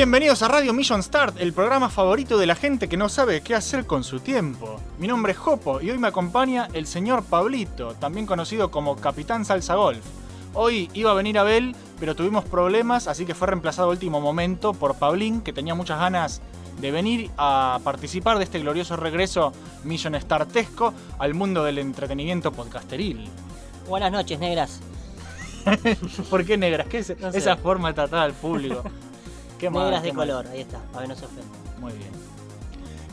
Bienvenidos a Radio Mission Start, el programa favorito de la gente que no sabe qué hacer con su tiempo. Mi nombre es Jopo y hoy me acompaña el señor Pablito, también conocido como Capitán Salsa Golf. Hoy iba a venir Abel, pero tuvimos problemas, así que fue reemplazado a último momento por Pablín, que tenía muchas ganas de venir a participar de este glorioso regreso Mission Startesco al mundo del entretenimiento podcasteril. Buenas noches, negras. ¿Por qué negras? ¿Qué es No sé. esa forma de tratar al público? Qué negras de mal. color, ahí está, para que no se ofenda. Muy bien.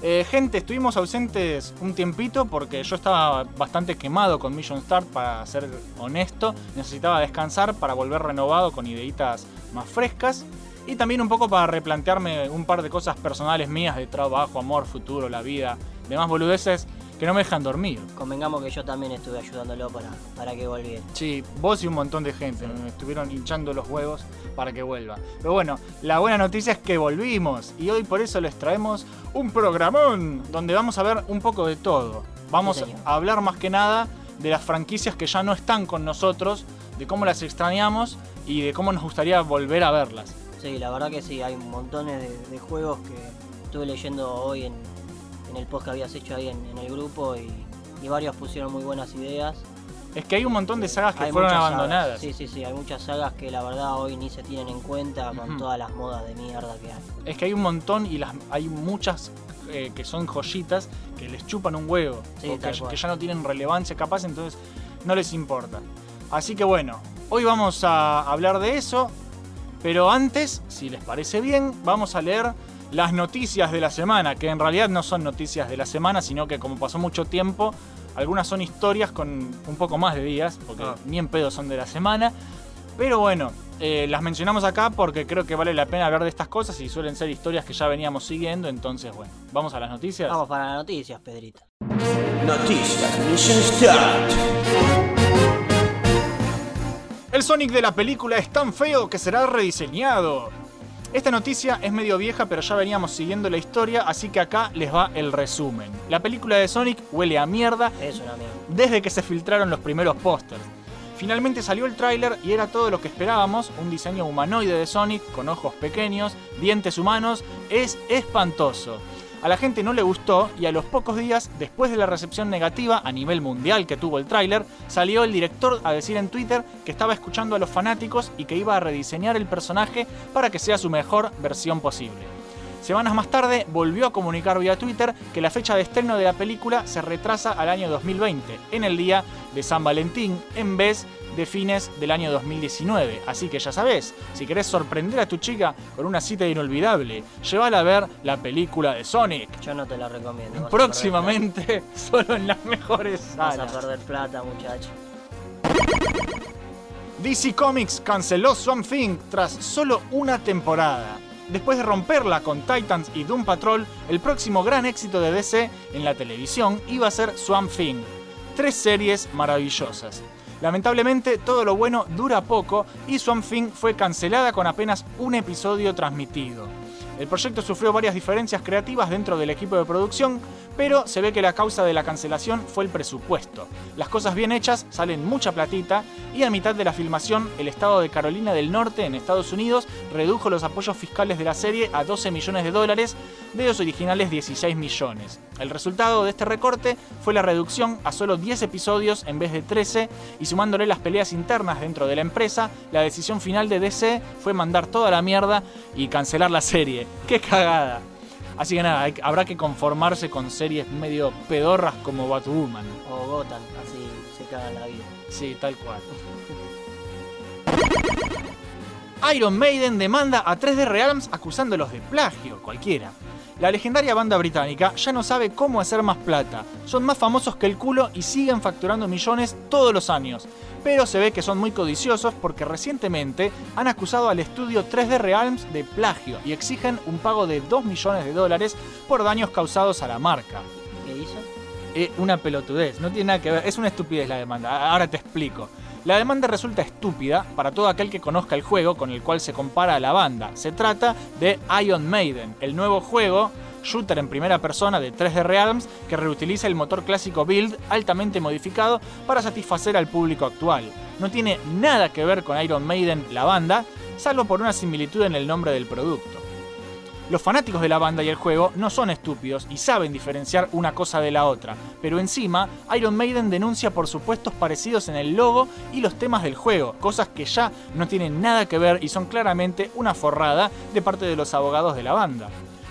Eh, gente, estuvimos ausentes un tiempito porque yo estaba bastante quemado con Mission Start, para ser honesto. Necesitaba descansar para volver renovado con ideitas más frescas. Y también un poco para replantearme un par de cosas personales mías de trabajo, amor, futuro, la vida, demás boludeces que no me dejan dormir. Convengamos que yo también estuve ayudándolo para, para que volviera. Sí, vos y un montón de gente me estuvieron hinchando los huevos para que vuelva. Pero bueno, la buena noticia es que volvimos y hoy por eso les traemos un programón donde vamos a ver un poco de todo. Vamos Sí, a hablar más que nada de las franquicias que ya no están con nosotros, de cómo las extrañamos y de cómo nos gustaría volver a verlas. Sí, la verdad que sí, hay montones de, de juegos que estuve leyendo hoy en, en el post que habías hecho ahí en, en el grupo y, y varios pusieron muy buenas ideas. Es que hay un montón de sagas que Hay fueron abandonadas. sagas. Sí, sí, sí, hay muchas sagas que la verdad hoy ni se tienen en cuenta con todas las modas de mierda que hay. Es que hay un montón y las, hay muchas eh, que son joyitas que les chupan un huevo. Sí, o que, que ya no tienen relevancia capaz, entonces no les importa. Así que bueno, hoy vamos a hablar de eso. Pero antes, si les parece bien, vamos a leer las noticias de la semana, que en realidad no son noticias de la semana, sino que como pasó mucho tiempo, algunas son historias con un poco más de días, porque Ah. ni en pedo son de la semana. Pero bueno, eh, las mencionamos acá porque creo que vale la pena hablar de estas cosas y suelen ser historias que ya veníamos siguiendo, entonces bueno, vamos a las noticias. Vamos para las noticias, Pedrito. Noticias Mission Start. El Sonic de la película es tan feo que será rediseñado. Esta noticia es medio vieja, pero ya veníamos siguiendo la historia, así que acá les va el resumen. La película de Sonic huele a mierda Es una mierda. desde que se filtraron los primeros pósters. Finalmente salió el tráiler y era todo lo que esperábamos, un diseño humanoide de Sonic con ojos pequeños, dientes humanos, es espantoso. A la gente no le gustó y a los pocos días, después de la recepción negativa a nivel mundial que tuvo el tráiler, salió el director a decir en Twitter que estaba escuchando a los fanáticos y que iba a rediseñar el personaje para que sea su mejor versión posible. Semanas más tarde volvió a comunicar vía Twitter que la fecha de estreno de la película se retrasa al año 2020, en el día de San Valentín, en vez de fines del año 2019. Así que ya sabes, si querés sorprender a tu chica con una cita inolvidable, llévala a ver la película de Sonic. Yo no te la recomiendo. Próximamente, solo en las mejores plata. Vas a salas. perder plata, muchacho. DC Comics canceló Swamp Thing tras solo una temporada. Después de romperla con Titans y Doom Patrol, el próximo gran éxito de DC en la televisión iba a ser Swamp Thing. Tres series maravillosas. Lamentablemente todo lo bueno dura poco y Swamp Thing fue cancelada con apenas un episodio transmitido. El proyecto sufrió varias diferencias creativas dentro del equipo de producción, pero se ve que la causa de la cancelación fue el presupuesto. Las cosas bien hechas salen mucha platita y a mitad de la filmación el estado de Carolina del Norte en Estados Unidos redujo los apoyos fiscales de la serie a 12 millones de dólares de los originales 16 millones. El resultado de este recorte fue la reducción a solo 10 episodios en vez de 13 y sumándole las peleas internas dentro de la empresa, la decisión final de DC fue mandar toda la mierda y cancelar la serie. ¡Qué cagada! Así que nada, hay- habrá que conformarse con series medio pedorras como Batwoman. O Gotham, así se caga la vida. Sí, tal cual. Iron Maiden demanda a 3D Realms acusándolos de plagio, cualquiera. La legendaria banda británica ya no sabe cómo hacer más plata. Son más famosos que el culo y siguen facturando millones todos los años. Pero se ve que son muy codiciosos porque recientemente han acusado al estudio 3D Realms de plagio y exigen un pago de 2 millones de dólares por daños causados a la marca. ¿Qué hizo? Es una pelotudez, no tiene nada que ver, es una estupidez la demanda, ahora te explico. La demanda resulta estúpida para todo aquel que conozca el juego con el cual se compara a la banda. Se trata de Iron Maiden, el nuevo juego shooter en primera persona de 3D Realms que reutiliza el motor clásico Build altamente modificado para satisfacer al público actual. No tiene nada que ver con Iron Maiden, la banda, salvo por una similitud en el nombre del producto. Los fanáticos de la banda y el juego no son estúpidos y saben diferenciar una cosa de la otra, pero encima Iron Maiden denuncia por supuestos parecidos en el logo y los temas del juego, cosas que ya no tienen nada que ver y son claramente una forrada de parte de los abogados de la banda.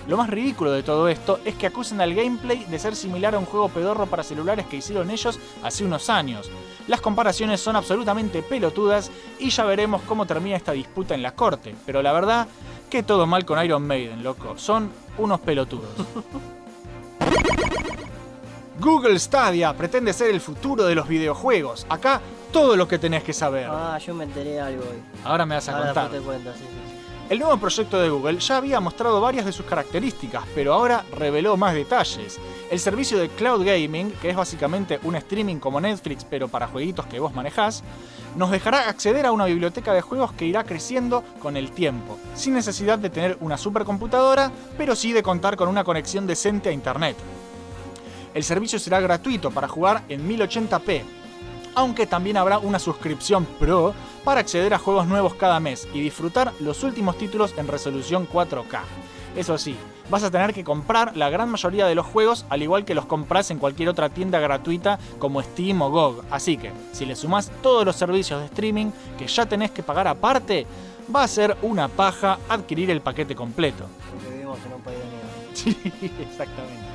Lo más ridículo de todo esto es que acusan al gameplay de ser similar a un juego pedorro para celulares que hicieron ellos hace unos años. Las comparaciones son absolutamente pelotudas y ya veremos cómo termina esta disputa en la corte, pero la verdad que todo mal con Iron Maiden, loco. Son unos pelotudos. Google Stadia pretende ser el futuro de los videojuegos. Acá todo lo que tenés que saber. Ah, yo me enteré algo hoy. Ahora me vas a Ahora contar. después te cuento, sí, sí, sí. El nuevo proyecto de Google ya había mostrado varias de sus características, pero ahora reveló más detalles. El servicio de Cloud Gaming, que es básicamente un streaming como Netflix pero para jueguitos que vos manejás, nos dejará acceder a una biblioteca de juegos que irá creciendo con el tiempo, sin necesidad de tener una supercomputadora, pero sí de contar con una conexión decente a Internet. El servicio será gratuito para jugar en 1080p, aunque también habrá una suscripción Pro para acceder a juegos nuevos cada mes y disfrutar los últimos títulos en resolución 4K. Eso sí, vas a tener que comprar la gran mayoría de los juegos al igual que los compras en cualquier otra tienda gratuita como Steam o GOG. Así que, si le sumás todos los servicios de streaming que ya tenés que pagar aparte, va a ser una paja adquirir el paquete completo. Porque vivimos en un país de. Sí, exactamente.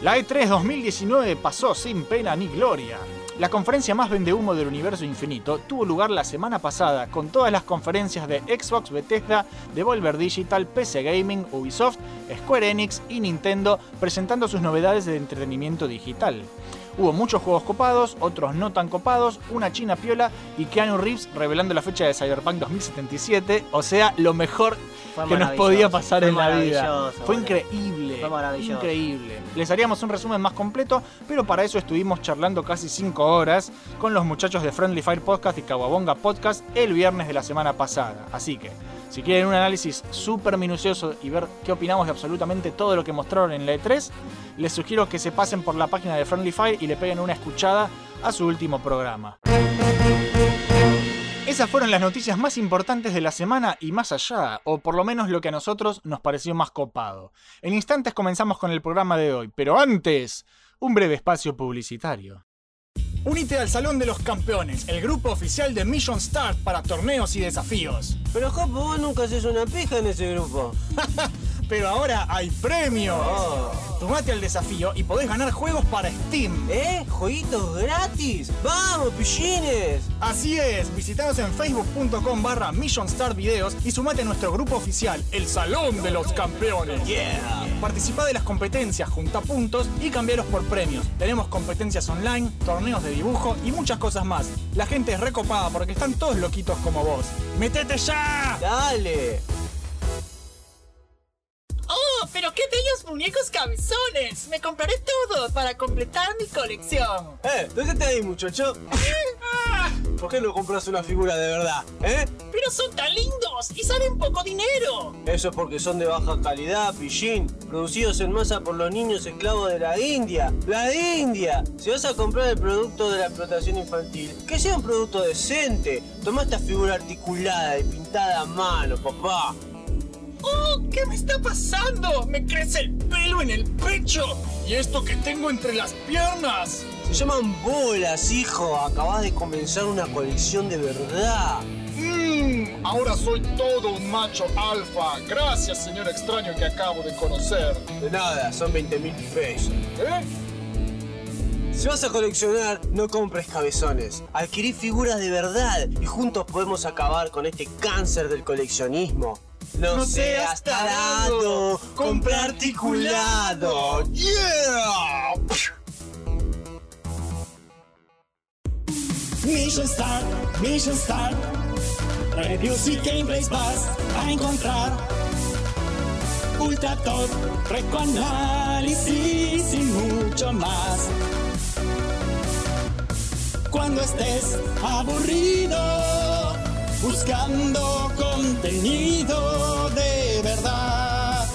La E E3 2019 pasó sin pena ni gloria. La conferencia más vendehumo del universo infinito tuvo lugar la semana pasada con todas las conferencias de Xbox, Bethesda, Devolver Digital, PC Gaming, Ubisoft, Square Enix y Nintendo presentando sus novedades de entretenimiento digital. Hubo muchos juegos copados, otros no tan copados, una china piola y Keanu Reeves revelando la fecha de Cyberpunk 2077, o sea, lo mejor Fue que nos podía pasar en la vida. maravilloso, Fue increíble. Fue maravilloso. Increíble. Les haríamos un resumen más completo, pero para eso estuvimos charlando casi 5 horas con los muchachos de Friendly Fire Podcast y Kawabonga Podcast el viernes de la semana pasada. Así que, si quieren un análisis súper minucioso y ver qué opinamos de absolutamente todo lo que mostraron en la E3, les sugiero que se pasen por la página de Friendly Fire y le peguen una escuchada a su último programa. Esas fueron las noticias más importantes de la semana y más allá, o por lo menos lo que a nosotros nos pareció más copado. En instantes comenzamos con el programa de hoy, pero antes, un breve espacio publicitario. Unite al Salón de los Campeones, el grupo oficial de Mission Start para torneos y desafíos. Pero Jopo, vos nunca haces una pija en ese grupo. Pero ahora hay premios. Tomate al desafío y podés ganar juegos para Steam. ¿Eh? ¿Jueguitos gratis? ¡Vamos, pillines! Así es, visitanos en facebook.com barra Mission Star Videos y sumate a nuestro grupo oficial, el Salón de los Campeones. Yeah. Participa de las competencias, junta puntos y cambiaros por premios. Tenemos competencias online, torneos de dibujo y muchas cosas más. La gente es recopada porque están todos loquitos como vos. ¡Metete ya! ¡Dale! ¡Oh, pero qué bellos muñecos cabezones! Me compraré todo para completar mi colección. ¡Eh! ¿Dónde te ahí, muchacho? ¿Por qué no compras una figura de verdad? ¿Eh? pero son tan lindos y salen poco dinero. Eso es porque son de baja calidad, pillín. Producidos en masa por los niños esclavos de la India. ¡La India! Si vas a comprar el producto de la explotación infantil, que sea un producto decente. Toma esta figura articulada y pintada a mano, papá. ¡Oh! ¿Qué me está pasando? Me crece el pelo en el pecho. ¿Y esto que tengo entre las piernas? Se llaman bolas, hijo. Acabas de comenzar una colección de verdad. Mmm, ahora soy todo un macho alfa. Gracias, señor extraño que acabo de conocer. De nada, son 20 mil pesos. ¿Eh? Si vas a coleccionar, no compres cabezones. Adquirí figuras de verdad y juntos podemos acabar con este cáncer del coleccionismo. No, No seas tarado, compra articulado. ¡Yeah! Mission Start, Mission Start. Reviews y gameplays vas a encontrar. Ultra top, análisis y mucho más. Cuando estés aburrido, buscando contenido de verdad.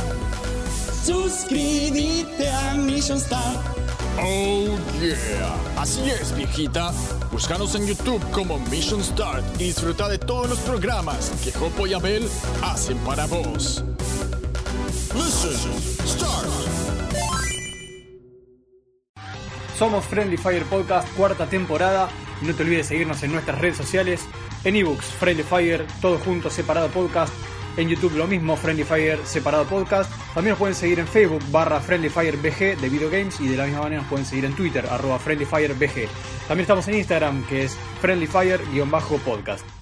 Suscríbete a Mission Start Oh yeah. Así es, viejita. Búscanos en YouTube como Mission Start y disfruta de todos los programas que Jopo y Abel hacen para vos. Mission Start. Somos Friendly Fire Podcast, cuarta temporada. No te olvides seguirnos en nuestras redes sociales. En ebooks, Friendly Fire, todo junto, separado podcast. En YouTube lo mismo, Friendly Fire, separado podcast. También nos pueden seguir en Facebook, barra Friendly Fire BG de videogames. Y de la misma manera nos pueden seguir en Twitter, arroba Friendly Fire BG. También estamos en Instagram, que es Friendly Fire-podcast.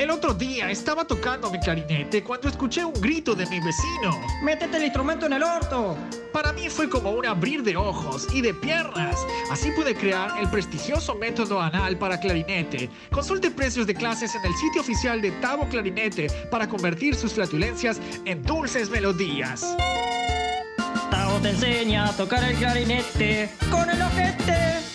El otro día estaba tocando mi clarinete cuando escuché un grito de mi vecino. ¡Métete el instrumento en el orto! Para mí fue como un abrir de ojos y de piernas. Así pude crear el prestigioso método anal para clarinete. Consulte precios de clases en el sitio oficial de Tavo Clarinete para convertir sus flatulencias en dulces melodías. Tao te enseña a tocar el clarinete con el ojete.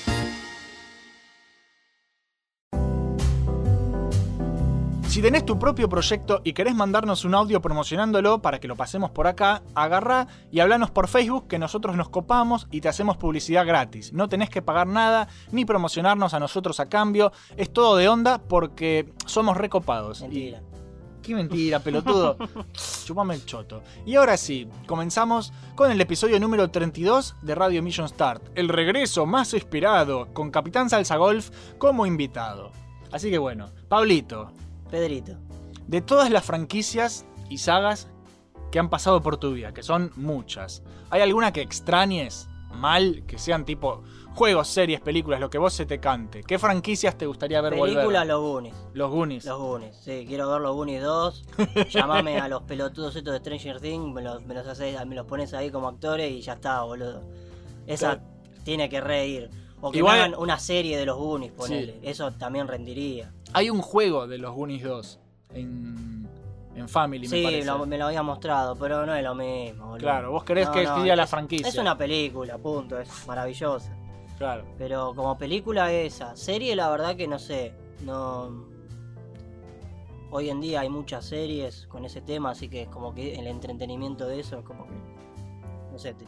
Si tenés tu propio proyecto y querés mandarnos un audio promocionándolo para que lo pasemos por acá, agarrá y hablanos por Facebook que nosotros nos copamos y te hacemos publicidad gratis. No tenés que pagar nada ni promocionarnos a nosotros a cambio. Es todo de onda porque somos recopados. Mentira. Qué mentira, pelotudo. Chupame el choto. Y ahora sí, comenzamos con el episodio número 32 de Radio Mission Start. El regreso más esperado, con Capitán Salsa Golf como invitado. Así que bueno, Pablito, Pedrito. de todas las franquicias y sagas que han pasado por tu vida, que son muchas, ¿hay alguna que extrañes mal, que sean tipo juegos, series, películas, lo que vos se te cante? ¿Qué franquicias te gustaría ver Película volver? Los Goonies. Los Goonies. Los Goonies, sí, quiero ver los Goonies 2. Llamame a los pelotudos estos de Stranger Things, me los, me los, haces- me los pones ahí como actores y ya está, boludo. Esa tiene que reír. O que Igual- hagan una serie de los Goonies, ponele. Sí. Eso también rendiría. Hay un juego de los Goonies 2 en, en Family, me Sí, parece. lo- me lo había mostrado, pero no es lo mismo, boludo. Claro, vos querés que siga la franquicia. Es una película, punto, es maravillosa. Claro. Pero como película esa, serie la verdad que no sé, no... Hoy en día hay muchas series con ese tema, así que es como que el entretenimiento de eso es como que... No sé, te-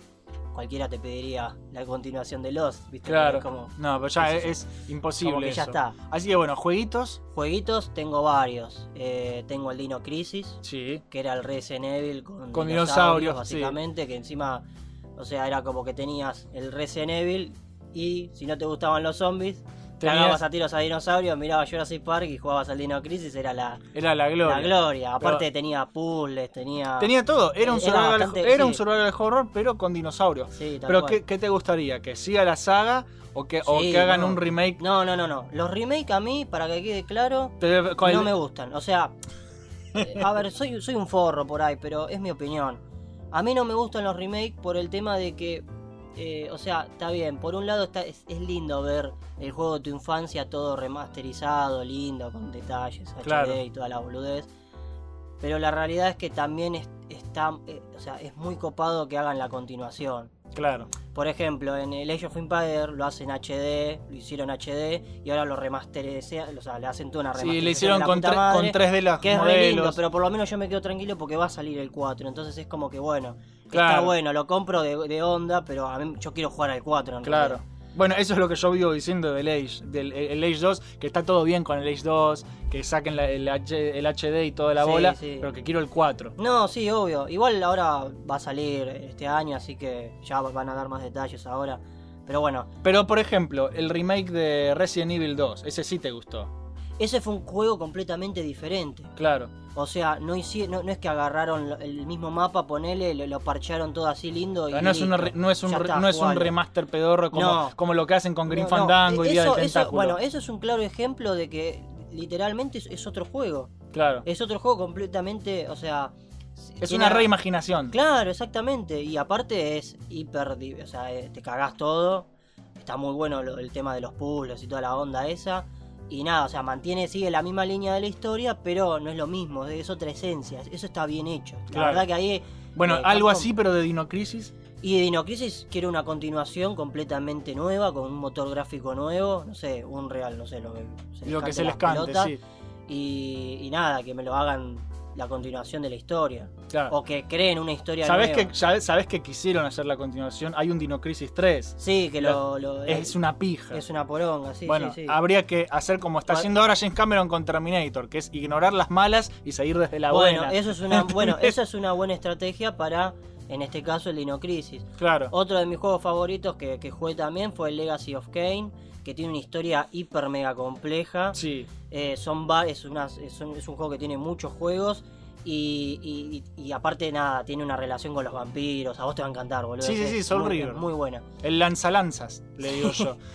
cualquiera te pediría la continuación de Lost, ¿viste? Claro. Como- No, pero ya es, imposible Como que ya está. Así que bueno, jueguitos. Jueguitos tengo varios. Eh, tengo el Dino Crisis, Sí. que era el Resident Evil con, Con dinosaurios, dinosaurios, sí. básicamente, que encima, o sea, era como que tenías el Resident Evil y si no te gustaban los zombies, Tenías- cagabas a tiros a dinosaurios, mirabas Jurassic Park y jugabas al Dino Crisis, era la, Era la gloria. la gloria. Aparte Pero tenía puzzles, tenía... tenía todo. Era un Era survival, bastante- era un survival horror, pero con dinosaurios. Sí, Pero. ¿qué, qué te gustaría? ¿Que siga la saga o que, o que hagan no. un remake? No, no, no, no. Los remakes a mí, para que quede claro, Te- con no el- me gustan. O sea, eh, a ver, soy, soy un forro por ahí, pero es mi opinión. A mí no me gustan los remakes por el tema de que, eh, o sea, está bien. Por un lado está, es, es lindo ver el juego de tu infancia todo remasterizado, lindo, con detalles, HD Claro. y toda la boludez. Pero la realidad es que también es- está, eh, o sea, es muy copado que hagan la continuación. Claro. Por ejemplo, en el Age of Empires lo hacen HD, lo hicieron HD y ahora lo remasterizan, o sea, le hacen toda una Sí, remasterización. le hicieron con, tre- madre, con tres de las que es re lindo, pero por lo menos yo me quedo tranquilo porque va a salir el 4. Entonces es como que bueno, está bueno, lo compro de, de onda, pero a mí yo quiero jugar al 4 en Claro. realidad. Bueno, eso es lo que yo vivo diciendo del Age, del el Age 2, que está todo bien con el Age 2, que saquen la- el, H- el HD y toda la Sí, bola, sí. pero que quiero el 4. No, sí, obvio. Igual ahora va a salir este año, así que ya van a dar más detalles ahora. Pero bueno, Pero por ejemplo, el remake de Resident Evil 2, ese sí te gustó. Ese fue un juego completamente diferente. Claro. O sea, no, no, no es que agarraron el mismo mapa, ponele, lo, lo parchearon todo así lindo y. no, es una listo. re- no es un, Ya re- está, no es un remaster pedorro como, No. como lo que hacen con Green Fandango y Día eso- del eso- Tentáculo. Bueno, eso es un claro ejemplo de que literalmente es, es otro juego. claro. Es otro juego completamente, o sea... Es una reimaginación. Claro, exactamente. Y aparte es hiper... O sea, eh, te cagás todo. Está muy bueno lo- el tema de los puzzles y toda la onda esa. Y nada, o sea, mantiene, sigue la misma línea de la historia, pero no es lo mismo, es otra esencia. Eso está bien hecho. La Claro. verdad que ahí... Bueno, eh, algo Capcom- así, pero de Dino Crisis. Y de Dino Crisis quiere una continuación completamente nueva, con un motor gráfico nuevo, no sé, un real, no sé, lo que se Lo que se les cante, pelotas. sí. Y, y nada, que me lo hagan la continuación de la historia. Claro. O que creen una historia ¿Sabés nueva. que, sabés que quisieron hacer la continuación? Hay un Dino Crisis 3. Sí, que lo, lo- Es una pija. es una poronga, sí, bueno, sí, sí. habría que hacer como está haciendo ahora James Cameron con Terminator, que es ignorar las malas y seguir desde la bueno, buena. eso es una, bueno, eso es una buena estrategia para, en este caso, el Dino Crisis. Claro. Otro de mis juegos favoritos que, que jugué también fue el Legacy of Kane, que tiene una historia hiper mega compleja. Sí. Eh, son es, una- es, un, es un juego que tiene muchos juegos. Y, y- y- y aparte nada, tiene una relación con los vampiros. A vos te va a encantar, boludo. Sí, sí, sí, Soul muy, River. muy buena. El lanzalanzas, le digo yo.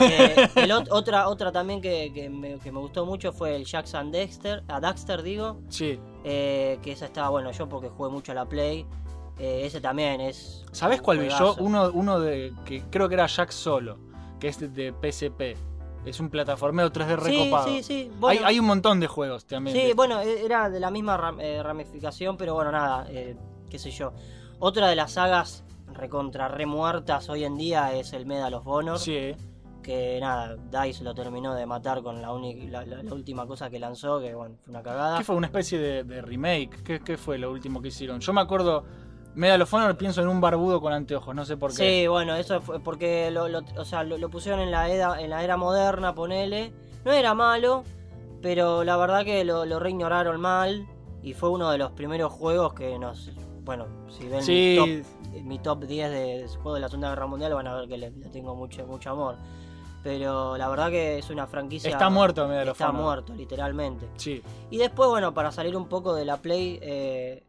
Eh, el ot- otra, otra también que, que me, que me gustó mucho fue el Jackson Dexter, a Daxter digo, Sí. eh, que esa estaba bueno yo porque jugué mucho a la Play. Eh, ese también es. ¿Sabés cuál vi yo? Uno, uno de que creo que era Jack Solo, que es de, PSP. Es un plataformero 3D Sí, recopado. sí, sí. Bueno, hay, hay un montón de juegos también. Sí, bueno, e- era de la misma ram- eh, ramificación, pero bueno, nada, eh, qué sé yo. Otra de las sagas recontra remuertas hoy en día es el Medal of Honor. Sí. Que nada, DICE lo terminó de matar con la, uni- la, la- la última cosa que lanzó, que bueno, fue una cagada. ¿Qué fue? ¿Una especie de, de remake? ¿Qué, qué fue lo último que hicieron? Yo me acuerdo, Medal of Honor, pienso en un barbudo con anteojos, no sé por qué. Sí, bueno, eso fue porque lo, lo- o sea, lo, lo pusieron en la, era, en la era moderna, ponele. No era malo, pero la verdad que lo, lo reignoraron mal. Y fue uno de los primeros juegos que nos. Bueno, si ven Sí. mi, top, mi top 10 de, de juegos de la Segunda Guerra Mundial, van a ver que le, le tengo mucho, mucho amor. Pero la verdad que es una franquicia. Está muerto Medal of Está Honor. muerto, literalmente. Sí. Y después, bueno, para salir un poco de la Play, eh,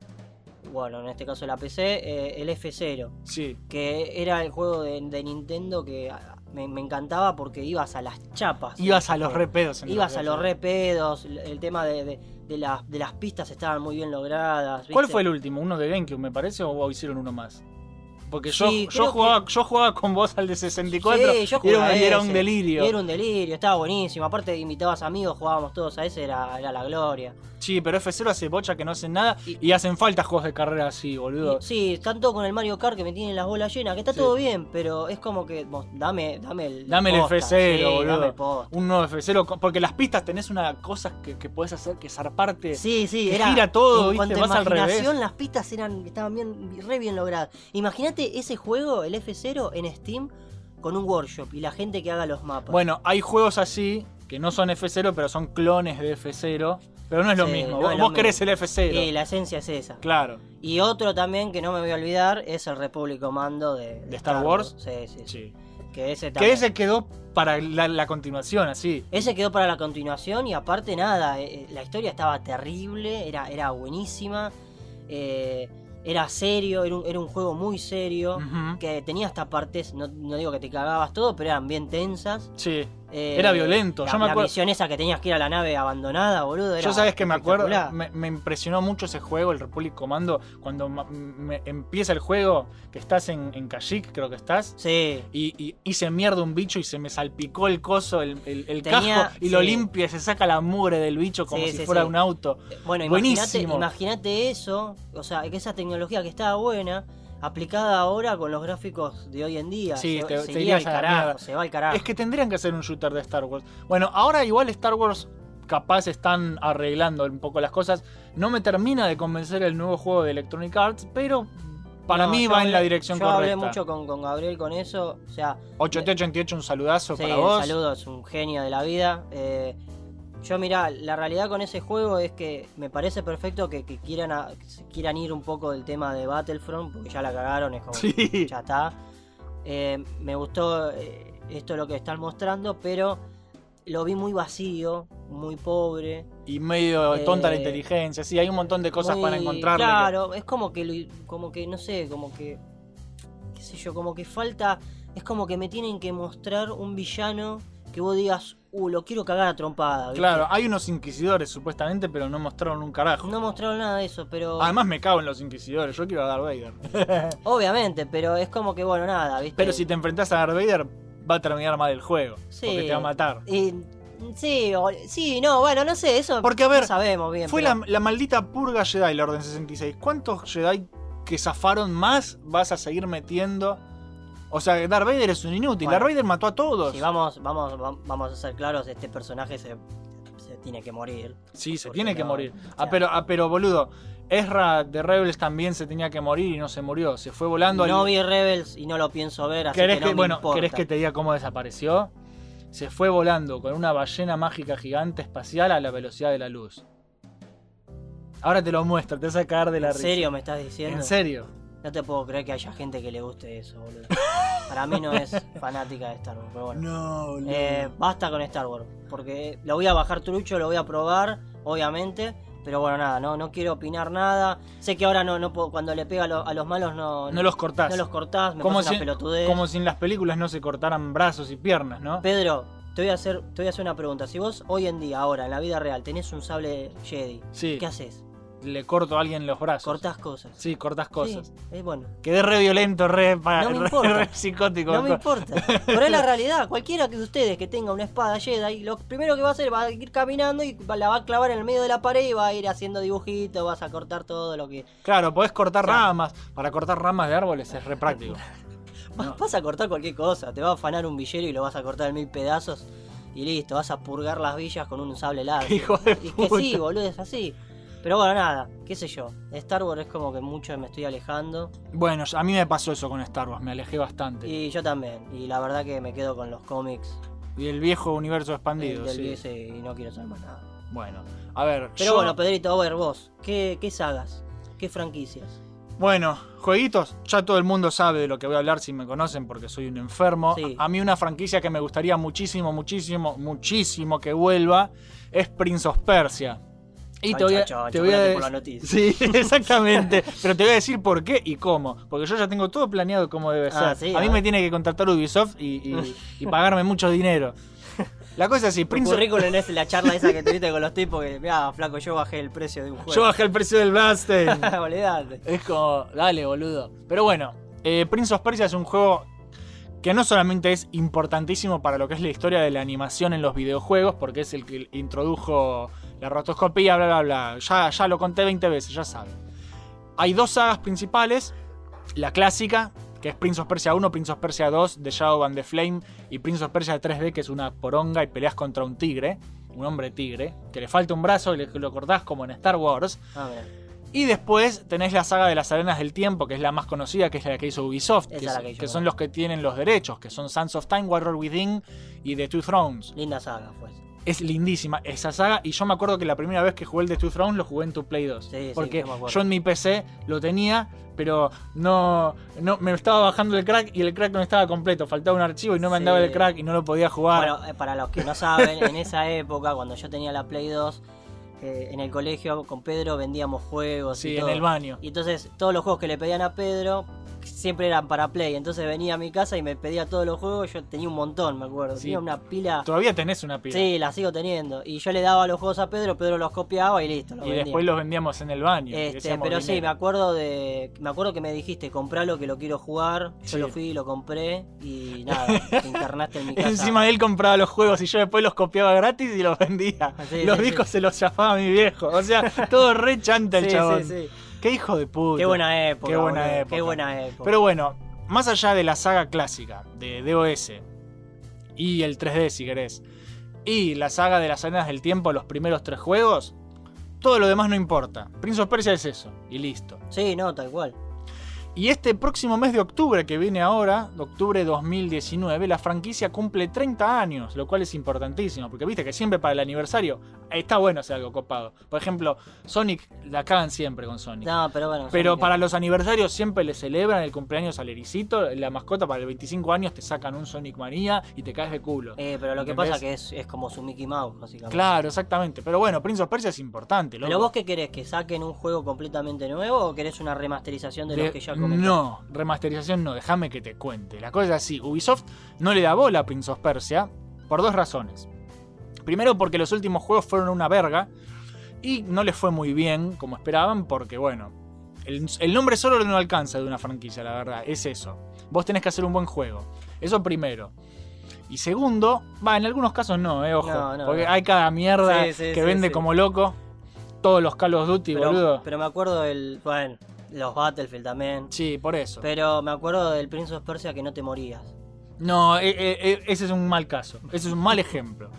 bueno, en este caso la PC, eh, el F0 Sí. que era el juego de, de Nintendo que ah, me, me encantaba porque ibas a las chapas. Ibas a los repedos. en Ibas a los repedos, el el tema de, de- de las, de las pistas estaban muy bien logradas. ¿Cuál fue el último? ¿Uno de GameCube, me parece, o hicieron uno más? Porque yo, Sí, yo, jugaba, yo jugaba con vos al de 64 Sí, yo y era, y era ese, un delirio. y era un delirio, estaba buenísimo. Aparte, invitabas amigos, jugábamos todos a ese, era, era la gloria. Sí, pero F0 hace bocha que no hacen nada y, hacen falta juegos de carrera así, boludo. Sí, tanto con el Mario Kart que me tienen las bolas llenas, que está Sí. todo bien, pero es como que vos, dame, dame el. Dame el posta, F0, sí, boludo. el. Un nuevo F0, co- porque las pistas tenés una cosa que, que podés hacer que zarparte. Sí, sí, que era. gira todo, en ¿viste? Vas al revés. las pistas eran, estaban bien, re bien logradas. Imagínate ese juego, el F0, en Steam, con un workshop y la gente que haga los mapas. Bueno, hay juegos así que no son F0, pero son clones de F0. Pero no es lo Sí, mismo. no vos lo vos querés el mismo. F0. Sí, la esencia es esa. Claro. Y otro también que no me voy a olvidar es el Republic Commando de, ¿De Star Wars? Sí, sí, sí. Sí. Que ese Que ese quedó para la, la continuación, así. Ese quedó para la continuación y aparte nada, eh, la historia estaba terrible, era, era buenísima, eh, era serio, era un, era un juego muy serio, que tenía hasta partes, no, no digo que te cagabas todo, pero eran bien tensas. Sí. Eh, Era violento. La, Yo me la acuerdo. misión esa que tenías que ir a la nave abandonada, boludo. Era Yo sabes que me acuerdo, me, me impresionó mucho ese juego, el Republic Commando, cuando me- empieza el juego, que estás en, en Kashyyyk, creo que estás. Sí. Y, y hice mierda un bicho y se me salpicó el coso, el, el- el Tenía- casco, y lo limpia y se saca la mugre del bicho como Sí, si sí, fuera un auto. Bueno, imagínate eso, o sea, que esa tecnología que estaba buena, aplicada ahora con los gráficos de hoy en día. Sí, se, te, se te iría al carajo, se va al carajo. Es que tendrían que hacer un shooter de Star Wars. Bueno, ahora igual Star Wars capaz están arreglando un poco las cosas. No me termina de convencer el nuevo juego de Electronic Arts, pero para No, mí yo va en la dirección yo correcta. hablé mucho con, con Gabriel con eso, o sea, 8T88, un saludazo sí, para vos. saludos, un genio de la vida. Eh, yo mirá, la realidad con ese juego es que me parece perfecto que, que quieran, a- que quieran ir un poco del tema de Battlefront, porque ya la cagaron, es como Sí. ya está. Eh, me gustó eh, esto lo que están mostrando, pero lo vi muy vacío, muy pobre. Y medio tonta la Eh, inteligencia. Sí, hay un montón de cosas muy- para encontrarle. que- Claro, es como que, como que, no sé, como que, qué sé yo, como que falta, es como que me tienen que mostrar un villano que vos digas, uh, lo quiero cagar a trompada. ¿viste? Claro, hay unos inquisidores supuestamente, pero no mostraron un carajo. No mostraron nada de eso, pero... Además me cago en los inquisidores, yo quiero a Darth Vader. Obviamente, pero es como que, bueno, nada, ¿viste? pero si te enfrentás a Darth Vader, va a terminar mal el juego. Sí. Porque te va a matar. Eh, sí, o- sí, no, bueno, no sé, eso Porque, a ver, no sabemos bien. Fue pero- la, la maldita purga Jedi, la Orden 66. ¿Cuántos Jedi que zafaron más vas a seguir metiendo? O sea, Darth Vader es un inútil. Bueno. Darth Vader mató a todos. Si vamos, vamos, vam- vamos a ser claros, este personaje se, se tiene que morir. Sí, se tiene que morir. o Ah, pero, ah, pero boludo, Ezra de Rebels también se tenía que morir y no se murió. Se fue volando No al... vi Rebels y no lo pienso ver, así ¿Querés que no que, me bueno, importa. ¿querés que te diga cómo desapareció? Se fue volando con una ballena mágica gigante espacial a la velocidad de la luz. Ahora te lo muestro, te vas a caer de la ¿En risa. serio me estás diciendo? ¿En serio? No te puedo creer que haya gente que le guste eso, boludo. Para mí no es fanática de Star Wars, pero bueno. No, boludo. Eh, basta con Star Wars, porque lo voy a bajar trucho, lo voy a probar, obviamente. Pero bueno, nada, no, no quiero opinar nada. Sé que ahora no, no puedo- cuando le pega a, lo- a los malos no, No los cortás. No los cortás, me como, si, una pelotudez. como si en las películas no se cortaran brazos y piernas, ¿no? Pedro, te voy, a hacer, te voy a hacer una pregunta. Si vos hoy en día, ahora, en la vida real, tenés un sable Jedi, Sí. ¿qué haces? Le corto a alguien los brazos. Cortás cosas. Sí, cortas cosas. Sí, es bueno. Quedé re violento, re, No me re- importa. re psicótico. No me importa. Pero es la realidad. Cualquiera de ustedes que tenga una espada Jedi, lo primero que va a hacer va a ir caminando y la va a clavar en el medio de la pared y va a ir haciendo dibujitos, vas a cortar todo lo que. Claro, podés cortar O sea- ramas. Para cortar ramas de árboles es re práctico. Vas- Vas a cortar cualquier cosa. Te va a afanar un villero y lo vas a cortar en mil pedazos. Y listo, vas a purgar las villas con un sable láser. Hijo de Y que puta. sí, boludo, es así. Pero bueno, nada, qué sé yo. Star Wars es como que mucho me estoy alejando. Bueno, a mí me pasó eso con Star Wars, me alejé bastante. Y yo también. Y la verdad que me quedo con los cómics. Y el viejo universo expandido, del sí. DS y no quiero saber más nada. Bueno, a ver. Pero yo- bueno, Pedrito, a ver vos, ¿qué, qué sagas? ¿Qué franquicias? Bueno, jueguitos, ya todo el mundo sabe de lo que voy a hablar si me conocen porque soy un enfermo. Sí. A mí una franquicia que me gustaría muchísimo, muchísimo, muchísimo que vuelva es Prince of Persia. Y te voy a, te voy a chocolate de- por la noticia. Sí, exactamente. Pero te voy a decir por qué y cómo. Porque yo ya tengo todo planeado como debe ser. Ah, sí, a mí me tiene que contratar Ubisoft y, y- y pagarme mucho dinero. La cosa es así, Prince of- currículum es la charla esa que tuviste con los tipos que, mira, flaco, yo bajé el precio de un juego. Yo bajé el precio del Blasten. Es como, dale, boludo. Pero bueno, eh, Prince of Persia es un juego que no solamente es importantísimo para lo que es la historia de la animación en los videojuegos, porque es el que introdujo la rotoscopía, bla, bla, bla. Ya, ya lo conté 20 veces, ya saben. Hay dos sagas principales. La clásica, que es Prince of Persia 1, Prince of Persia 2, The Shadow and the Flame, y Prince of Persia 3D, que es una poronga y peleas contra un tigre, un hombre tigre, que le falta un brazo y le- lo cortás como en Star Wars. Y después tenés la saga de las arenas del tiempo, que es la más conocida, que es la que hizo Ubisoft, que, es son los que tienen los derechos, que son Sons of Time, Warrior Within y The Two Thrones. Linda saga, pues. Es lindísima esa saga y yo me acuerdo que la primera vez que jugué el The Two Thrones lo jugué en tu Play 2. Sí, porque yo en mi PC lo tenía, pero no, no me estaba bajando el crack y el crack no estaba completo, faltaba un archivo y no me andaba Sí. el crack y no lo podía jugar. Bueno, eh, para los que no saben, en esa época, cuando yo tenía la Play 2, eh, en el colegio con Pedro vendíamos juegos. Sí, y en el baño. Y entonces todos los juegos que le pedían a Pedro siempre eran para Play. Entonces venía a mi casa y me pedía todos los juegos. Yo tenía un montón, me acuerdo. Sí. Tenía una pila. Todavía tenés una pila. Sí, la sigo teniendo. Y yo le daba los juegos a Pedro, Pedro los copiaba y listo. los y vendía. después los vendíamos en el baño. Este, pero sí, me acuerdo de. Me acuerdo que me dijiste, compralo que lo quiero jugar. Yo Sí. lo fui y lo compré. Y nada, te internaste en mi casa. Encima él compraba los juegos y yo después los copiaba gratis y los vendía. Sí, los discos se los chafaba mi viejo. O sea, todo re chanta el Sí, chabón. sí, sí. Qué hijo de puta. Qué buena época. Qué buena boludo, época. Qué buena época. Pero bueno, más allá de la saga clásica de DOS y el 3D si querés, y la saga de las arenas del tiempo, los primeros tres juegos, todo lo demás no importa. Prince of Persia es eso, y listo. Sí, no, tal cual. Y este próximo mes de octubre que viene ahora, de octubre 2019, la franquicia cumple 30 años, lo cual es importantísimo, porque viste que siempre para el aniversario está bueno hacer algo copado. Por ejemplo, Sonic la cagan siempre con Sonic. No, pero bueno. Pero Sonic- para los aniversarios siempre le celebran el cumpleaños al ericito, la mascota para el 25 años te sacan un Sonic Manía y te caes de culo. Eh, pero lo que pasa que es, es como su Mickey Mouse, básicamente. Claro, exactamente. Pero bueno, Prince of Persia es importante. ¿Pero loco. vos qué querés? ¿Que saquen un juego completamente nuevo o querés una remasterización de Le- los que ya No, remasterización no, déjame que te cuente. La cosa es así, Ubisoft no le da bola a Prince of Persia por dos razones. Primero porque los últimos juegos fueron una verga y no les fue muy bien como esperaban porque bueno, el, el nombre solo no alcanza de una franquicia, la verdad, es eso. Vos tenés que hacer un buen juego. Eso primero. Y segundo, va, en algunos casos no, eh, ojo. No, no, porque no. hay cada mierda Sí, sí, que sí, vende como loco. Todos los Call of Duty, pero, boludo. pero me acuerdo del. Bueno, los Battlefield también. Sí, por eso. Pero me acuerdo del Prince of Persia que no te morías. No, eh, eh, eh, ese es un mal caso. Ese es un mal ejemplo.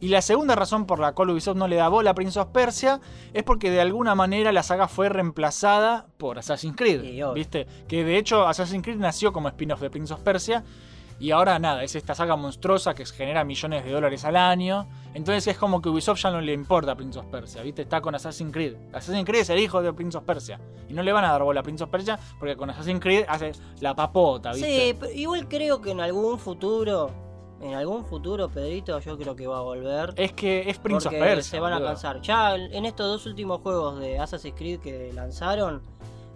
Y la segunda razón por la cual Ubisoft no le da bola a Prince of Persia es porque de alguna manera la saga fue reemplazada por Assassin's Creed. ¿Viste? Que de hecho Assassin's Creed nació como spin-off de Prince of Persia. Y ahora nada, es esta saga monstruosa que genera millones de dólares al año. Entonces es como que Ubisoft ya no le importa a Prince of Persia, ¿viste? Está con Assassin's Creed. Assassin's Creed es el hijo de Prince of Persia. Y no le van a dar bola a Prince of Persia porque con Assassin's Creed hace la papota, ¿viste? Sí, pero igual creo que en algún futuro, en algún futuro, Pedrito, yo creo que va a volver. Es que es Prince of Persia. se van a cansar. Ya en estos dos últimos juegos de Assassin's Creed que lanzaron,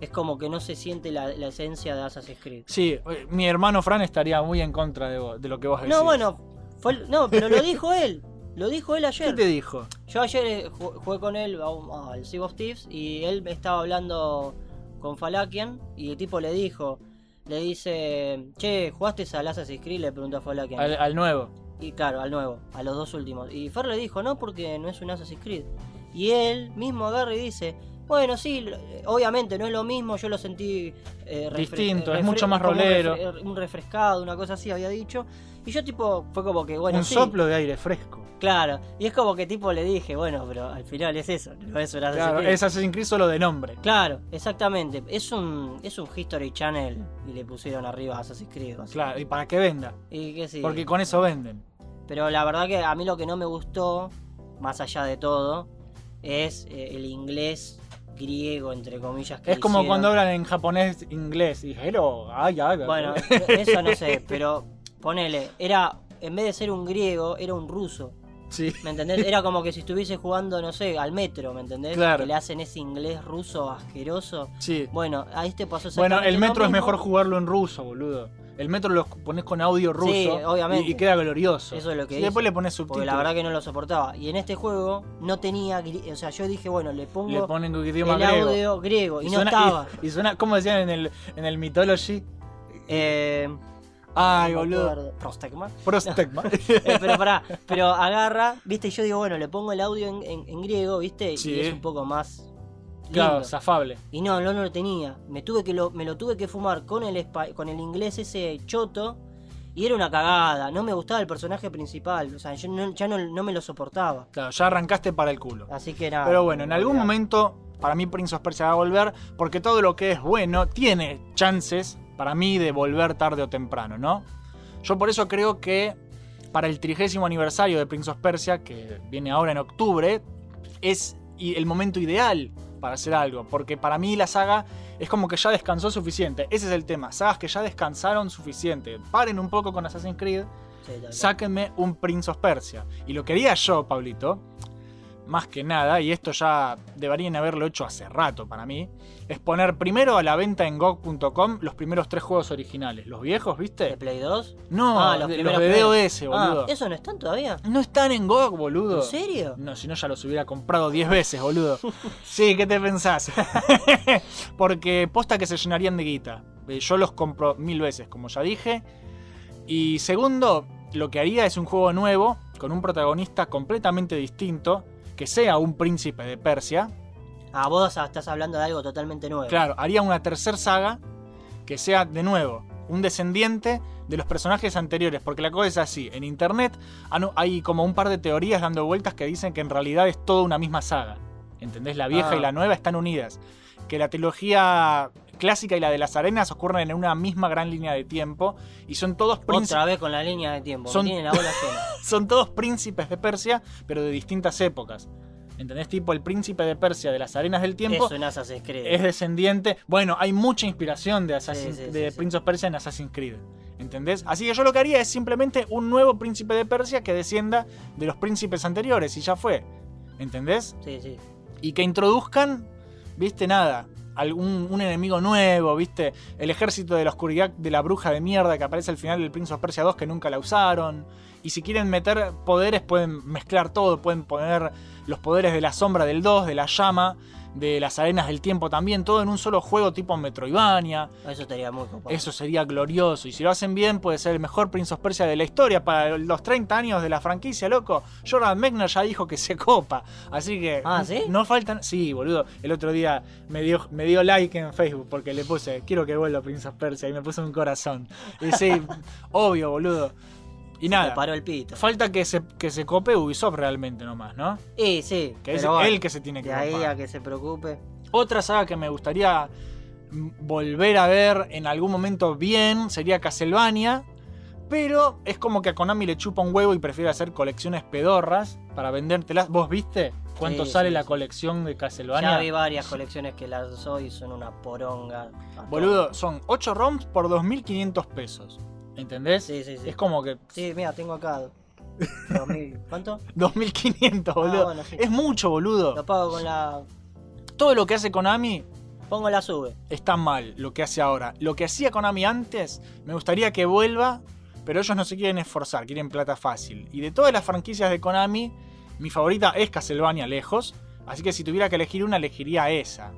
es como que no se siente la, la esencia de Assassin's Creed. Sí, eh, mi hermano Fran estaría muy en contra de, vos- de lo que vos decís. No, bueno, fue no, pero lo dijo él. Lo dijo él ayer. ¿Qué te dijo? Yo ayer eh, ju- jugué con él al Sea of Thieves y él estaba hablando con Falakian y el tipo le dijo, le dice, che, ¿jugaste al Assassin's Creed? Le preguntó a Falakian. Al, al nuevo. Y claro, al nuevo, a los dos últimos. Y Fer le dijo, no, porque no es un Assassin's Creed. Y él mismo agarra y dice, bueno, sí, obviamente no es lo mismo, yo lo sentí eh, Distinto, eh, es mucho más un rolero. refre- un refrescado, una cosa así había dicho. Y yo tipo, fue como que, bueno, un sí, soplo de aire fresco. Claro, y es como que tipo le dije, bueno, pero al final es eso, no es Assassin's Claro, Creed. es Assassin's Creed solo de nombre. Claro, exactamente. Es un, es un History Channel y le pusieron arriba Assassin's Creed. básicamente. Claro, y para que venda. Y que sí. Porque con eso venden. Pero la verdad que a mí lo que no me gustó, más allá de todo, es eh, el inglés griego, entre comillas. Que Es como hicieron. cuando hablan en japonés inglés. Y hello, ay, ay. Bueno, eso no sé, pero ponele, era, en vez de ser un griego, era un ruso. Sí. ¿Me entendés? Era como que si estuviese jugando, no sé, al metro, ¿me entendés? Claro. Que le hacen ese inglés ruso asqueroso. Sí. Bueno, ahí te pasó Bueno, el metro es mejor jugarlo en ruso, boludo. El metro lo pones con audio ruso Sí, obviamente. Y, y queda glorioso. Eso es lo que Y hice. después le pones Porque subtítulos. la verdad que no lo soportaba. Y en este juego no tenía. O sea, yo dije, bueno, le pongo. Le ponen el griego. audio griego. Y, no suena, estaba. Y, y suena, ¿cómo decían en el, en el Mythology? Eh, Ay, no boludo. Prostegma. Prostegma. Eh, pero pará, pero agarra, viste, y yo digo, bueno, le pongo el audio en, en- en griego, viste, Sí. y es un poco más claro, lindo. zafable. Y no, no, no lo tenía. Me tuve que lo, me lo tuve que fumar con el con el inglés ese choto. Y era una cagada, no me gustaba el personaje principal, o sea, yo no- ya no, no me lo soportaba. Claro, ya arrancaste para el culo. Así que nada. Pero bueno, en algún momento, para mí Prince of Persia va a volver, porque todo lo que es bueno tiene chances, para mí, de volver tarde o temprano, ¿no? Yo por eso creo que para el trigésimo aniversario de Prince of Persia, que viene ahora en octubre, es el momento ideal para hacer algo, porque para mí la saga es como que ya descansó suficiente. Ese es el tema, sagas que ya descansaron suficiente. Paren un poco con Assassin's Creed, Sí, sáquenme un Prince of Persia. Y lo quería yo, Pablito, más que nada, y esto ya deberían haberlo hecho hace rato para mí, es poner primero a la venta en GOG.com los primeros tres juegos originales. Los viejos, ¿De ¿viste? Play 2? No, Ah, de- los, de. DOS, Ah, boludo. ¿Eso no están todavía? No están en GOG, boludo. ¿En serio? No, si no ya los hubiera comprado 10 veces, boludo. Sí, ¿qué te pensás? Porque posta que se llenarían de guita. Eh, Yo los compro mil veces, como ya dije. Y segundo, lo que haría es un juego nuevo, con un protagonista completamente distinto, que sea un príncipe de Persia. Ah, vos estás hablando de algo totalmente nuevo. Claro, haría una tercer saga que sea de nuevo un descendiente de los personajes anteriores, porque la cosa es así, en internet han- hay como un par de teorías dando vueltas que dicen que en realidad es toda una misma saga. ¿Entendés? La vieja Ah. y la nueva están unidas. Que la trilogía clásica y la de las arenas ocurren en una misma gran línea de tiempo y son todos príncipes Otra vez con la línea de tiempo. Son- Tienen la bola llena. son todos príncipes de Persia, pero de distintas épocas. ¿Entendés? Tipo el príncipe de Persia de las arenas del tiempo Eso en Assassin's Creed. es descendiente. Bueno, hay mucha inspiración de, Assassin's- Sí, sí, de sí, Prince of Persia en Assassin's Creed. ¿Entendés? Así que yo lo que haría es simplemente un nuevo príncipe de Persia que descienda de los príncipes anteriores y ya fue. ¿Entendés? Sí, sí. Y que introduzcan, viste, nada. Algún un enemigo nuevo, viste. El ejército de la oscuridad de la bruja de mierda que aparece al final del Prince of Persia 2 que nunca la usaron. Y si quieren meter poderes, pueden mezclar todo. Pueden poner los poderes de la sombra del 2, de la llama, de las arenas del tiempo también. Todo en un solo juego tipo Metroidvania. Eso estaría muy copado. Eso sería glorioso. Y si lo hacen bien, puede ser el mejor Prince of Persia de la historia para los 30 años de la franquicia, loco. Jordan Mechner ya dijo que se copa. Así que. Ah, ¿sí? No faltan. Sí, boludo. El otro día me dio, me dio like en Facebook porque le puse, quiero que vuelva Prince of Persia. Y me puso un corazón. Y sí, obvio, boludo. Y nada. Paró el pito. Falta que se, que se cope Ubisoft realmente nomás, ¿no? Y sí. Que es bueno, él que se tiene que De ahí a que se preocupe. Otra saga que me gustaría volver a ver en algún momento bien sería Castlevania. Pero es como que a Konami le chupa un huevo y prefiere hacer colecciones pedorras para vendértelas. ¿Vos viste cuánto Sí, sale sí, la sí. colección de Ya Castlevania? vi varias colecciones que las soy y son una poronga. Boludo, son 8 ROMs por 2.500 pesos. ¿Entendés? Sí, sí, sí. Es como que Sí, mira, tengo acá. 2000, ¿Cuánto? 2.500, boludo. Ah, bueno, sí. Es mucho, boludo. Lo pago con la. Todo lo que hace Konami Pongo la sube. está mal lo que hace ahora. Lo que hacía Konami antes, me gustaría que vuelva, pero ellos no se quieren esforzar, quieren plata fácil. Y de todas las franquicias de Konami, mi favorita es Castlevania lejos, así que si tuviera que elegir una, elegiría esa.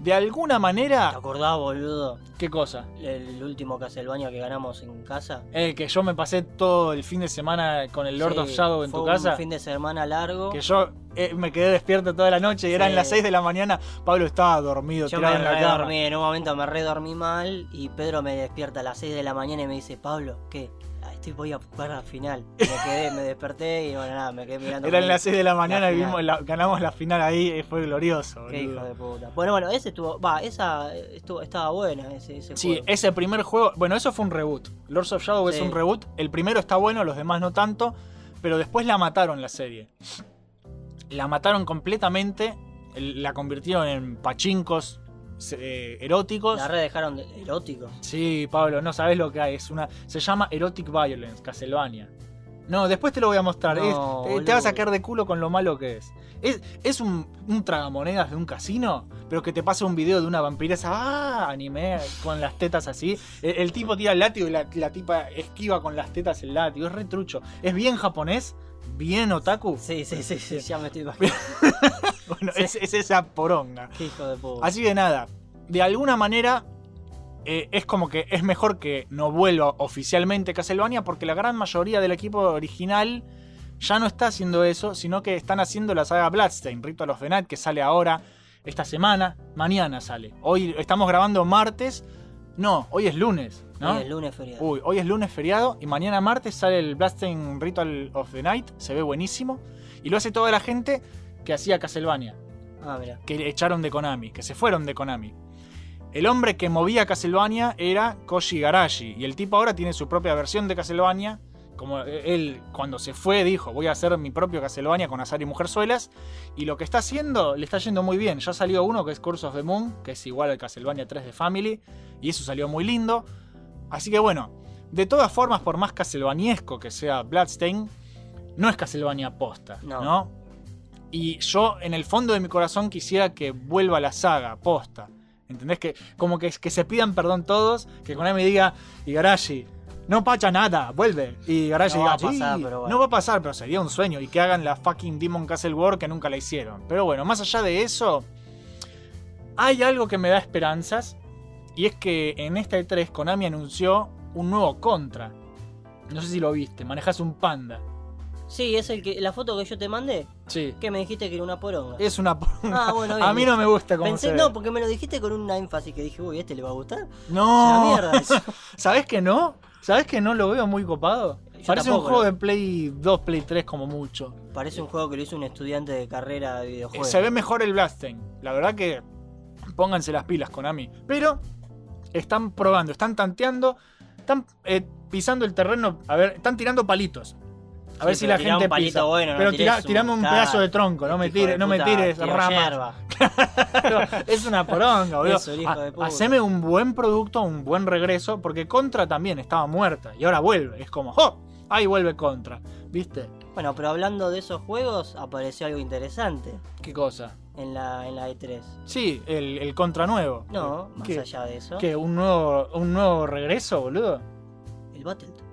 De alguna ¿Te manera, acordás, boludo? ¿qué cosa? El último Castlevania que ganamos en casa. Eh, que yo me pasé todo el fin de semana con el Lord Sí, of Shadow en fue tu un casa. fin de semana largo. Que yo eh, me quedé despierto toda la noche y eran Sí. las 6 de la mañana. Pablo estaba dormido, Yo tirado me en la cama. en un momento me redormí mal y Pedro me despierta a las 6 de la mañana y me dice, Pablo, ¿qué? Estoy, voy a jugar la final. Me quedé, me desperté y bueno, nada, me quedé mirando. Eran las 6 de la mañana y vimos la- ganamos la final ahí, y fue glorioso. Qué hijo de puta. Bueno, bueno, ese estuvo, va, esa estuvo, estaba buena, ese, ese Sí, juego. ese primer juego, bueno, eso fue un reboot. Lords of Shadow es un reboot. El primero está bueno, los demás no tanto, pero después la mataron la serie. La mataron completamente, la convirtieron en pachincos eh, eróticos. La red dejaron de, eróticos. Sí, Pablo, no sabes lo que hay. Es una, se llama Erotic Violence, Castlevania. No, después te lo voy a mostrar. No, Es- te- vas a sacar de culo con lo malo que es. Es, es un, un tragamonedas de un casino, pero que te pasa un video de una vampiresa, ah, anime, con las tetas así. El, el tipo tira el látigo y la, la tipa esquiva con las tetas el látigo. Es re trucho. Es bien japonés, bien otaku. Sí, sí, sí, sí, ya me estoy imaginando. Bueno, es, es esa poronga. Qué hijo de puta. Así que nada, de alguna manera eh, es como que es mejor que no vuelva oficialmente Castlevania porque la gran mayoría del equipo original ya no está haciendo eso, sino que están haciendo la saga Bloodstain, Ritual of the Night, que sale ahora, esta semana, mañana sale. Hoy estamos grabando martes, no, hoy es lunes, ¿no? Sí, el lunes feriado. Uy, hoy es lunes feriado y mañana martes sale el Bloodstain Ritual of the Night, se ve buenísimo. Y lo hace toda la gente que hacía Castlevania Ah, mira. que echaron de Konami, que se fueron de Konami. El hombre que movía Castlevania era Koji Garashi, y el tipo ahora tiene su propia versión de Castlevania. Como él, cuando se fue, dijo: Voy a hacer mi propio Castlevania con Azar y Mujerzuelas. Y lo que está haciendo, le está yendo muy bien. Ya salió uno que es Curse of the Moon, que es igual al Castlevania 3 de Family, y eso salió muy lindo. Así que bueno, de todas formas, por más Castlevaniesco que sea Bloodstain, no es Castlevania posta, No. ¿no? Y yo, en el fondo de mi corazón, quisiera que vuelva la saga, posta. ¿Entendés? Que como que, que se pidan perdón todos, que Konami diga, Igarashi, no pacha nada, vuelve. Y Igarashi No diga, va a pasar, "Sí". pero bueno. no va a pasar, pero sería un sueño. Y que hagan la fucking Demon Castle War que nunca la hicieron. Pero bueno, más allá de eso, hay algo que me da esperanzas. Y es que en esta E3 Konami anunció un nuevo Contra. No sé si lo viste, manejas un panda. Sí, es el que la foto que yo te mandé. Sí. Que me dijiste que era una poronga. Es una Ah, bueno, bien, A mí no me gusta cómo Pensé, se ve. no, porque me lo dijiste con una énfasis que dije, uy, ¿este le va a gustar? No. Es una mierda eso. ¿Sabes que no? ¿Sabes que no lo veo muy copado? Yo Parece un juego de Play 2, Play 3 como mucho. Parece un juego que lo hizo un estudiante de carrera de Eh, videojuegos. Se ve mejor el Blasting. La verdad que pónganse las pilas con mí. Pero están probando, están tanteando, están eh, pisando el terreno. A ver, están tirando palitos. A Sí, ver si la gente un palito pisa. bueno, no pero tires tira- tirame un pedazo de tronco, no me, hijo tire, de no me tires ramas. es una poronga, boludo. Hijo de puta. Haceme un buen producto, un buen regreso, porque Contra también estaba muerta y ahora vuelve. Es como, ¡oh! Ahí vuelve Contra. ¿Viste? Bueno, pero hablando de esos juegos, apareció algo interesante ¿Qué cosa? en la, en la E3. Sí, el, el Contra nuevo. No, más allá de eso. ¿Qué? ¿Un nuevo, ¿Un nuevo regreso, boludo? El Battletoads.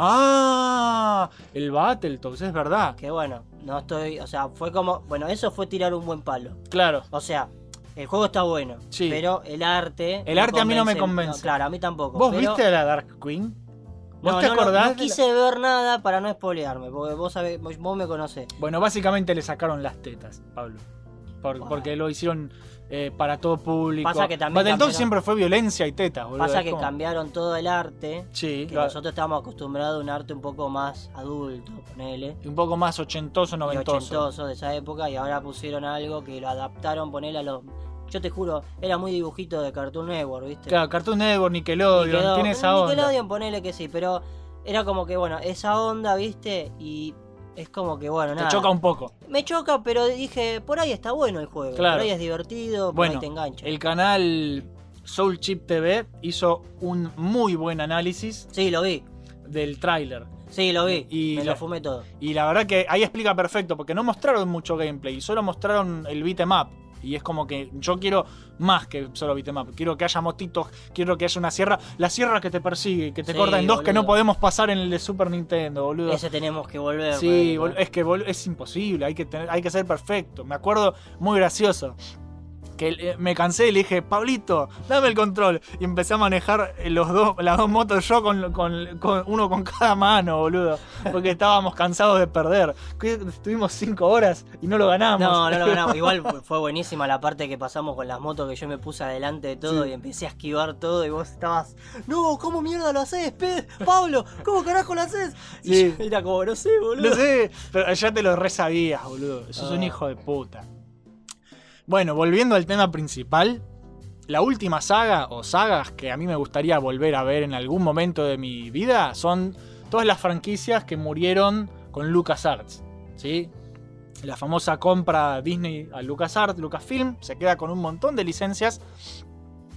¡Ah! El Battletoads, es verdad. Que bueno, no estoy. O sea, fue como. Bueno, eso fue tirar un buen palo. Claro. O sea, el juego está bueno. Sí. Pero el arte. El arte a mí no me convence. claro, a mí tampoco. ¿Vos pero- viste a la Dark Queen? ¿Vos No, te no, no, acordás? no quise ver nada para no spoilearme, porque vos sabés, vos, me conocés. Bueno, básicamente le sacaron las tetas, Pablo. por- porque lo hicieron eh, para todo público. Pasa que también Battletoads siempre fue violencia y tetas, boludo. Pasa que cambiaron todo el arte. Sí, que nosotros estábamos acostumbrados a un arte un poco más adulto, ponele. un poco más ochentoso, y noventoso. ochentoso de esa época y ahora pusieron algo que lo adaptaron, ponele a los... Yo te juro, era muy dibujito de Cartoon Network, ¿viste? Claro, Cartoon Network, Nickelodeon, Nickelodeon, tiene esa onda. Nickelodeon, ponele que sí, pero era como que, bueno, esa onda, ¿viste? Y es como que, bueno, Te nada. choca un poco. Me choca, pero dije, por ahí está bueno el juego. Claro. Por ahí es divertido, por Bueno, ahí te engancha. el canal Soul Chip TV hizo un muy buen análisis Sí, lo vi. del tráiler. Sí, lo vi. Y me la- lo fumé todo. Y la verdad que ahí explica perfecto, porque no mostraron mucho gameplay, solo mostraron el beat'em up. Y es como que yo quiero más que solo beat'em up. Quiero que haya motitos, quiero que haya una sierra. La sierra que te persigue, que te Sí, corta en dos, que no podemos pasar en el de Super Nintendo, boludo. Ese tenemos que volver. Sí, boludo. bol- es que es imposible, hay que, tener, hay que ser perfecto. Me acuerdo muy gracioso. Que eh, me cansé y le dije, Pablito, dame el control. Y empecé a manejar eh, los dos, las dos motos yo con, con- con- uno con cada mano, boludo. Porque estábamos cansados de perder. Estuvimos cinco horas y no lo ganamos. No, no lo ganamos. Igual fu- fue buenísima la parte que pasamos con las motos que yo me puse adelante de todo Sí. y empecé a esquivar todo y vos estabas. No, ¿cómo mierda lo haces? Pablo, ¿cómo carajo lo haces? Y Sí. yo era como, no sé, boludo. No sé, pero ya te lo resabías, boludo. Sos un Ah. hijo de puta. Bueno, volviendo al tema principal. La última saga o sagas que a mí me gustaría volver a ver en algún momento de mi vida son todas las franquicias que murieron con LucasArts. ¿Sí? La famosa compra Disney a LucasArts, Lucasfilm, se queda con un montón de licencias.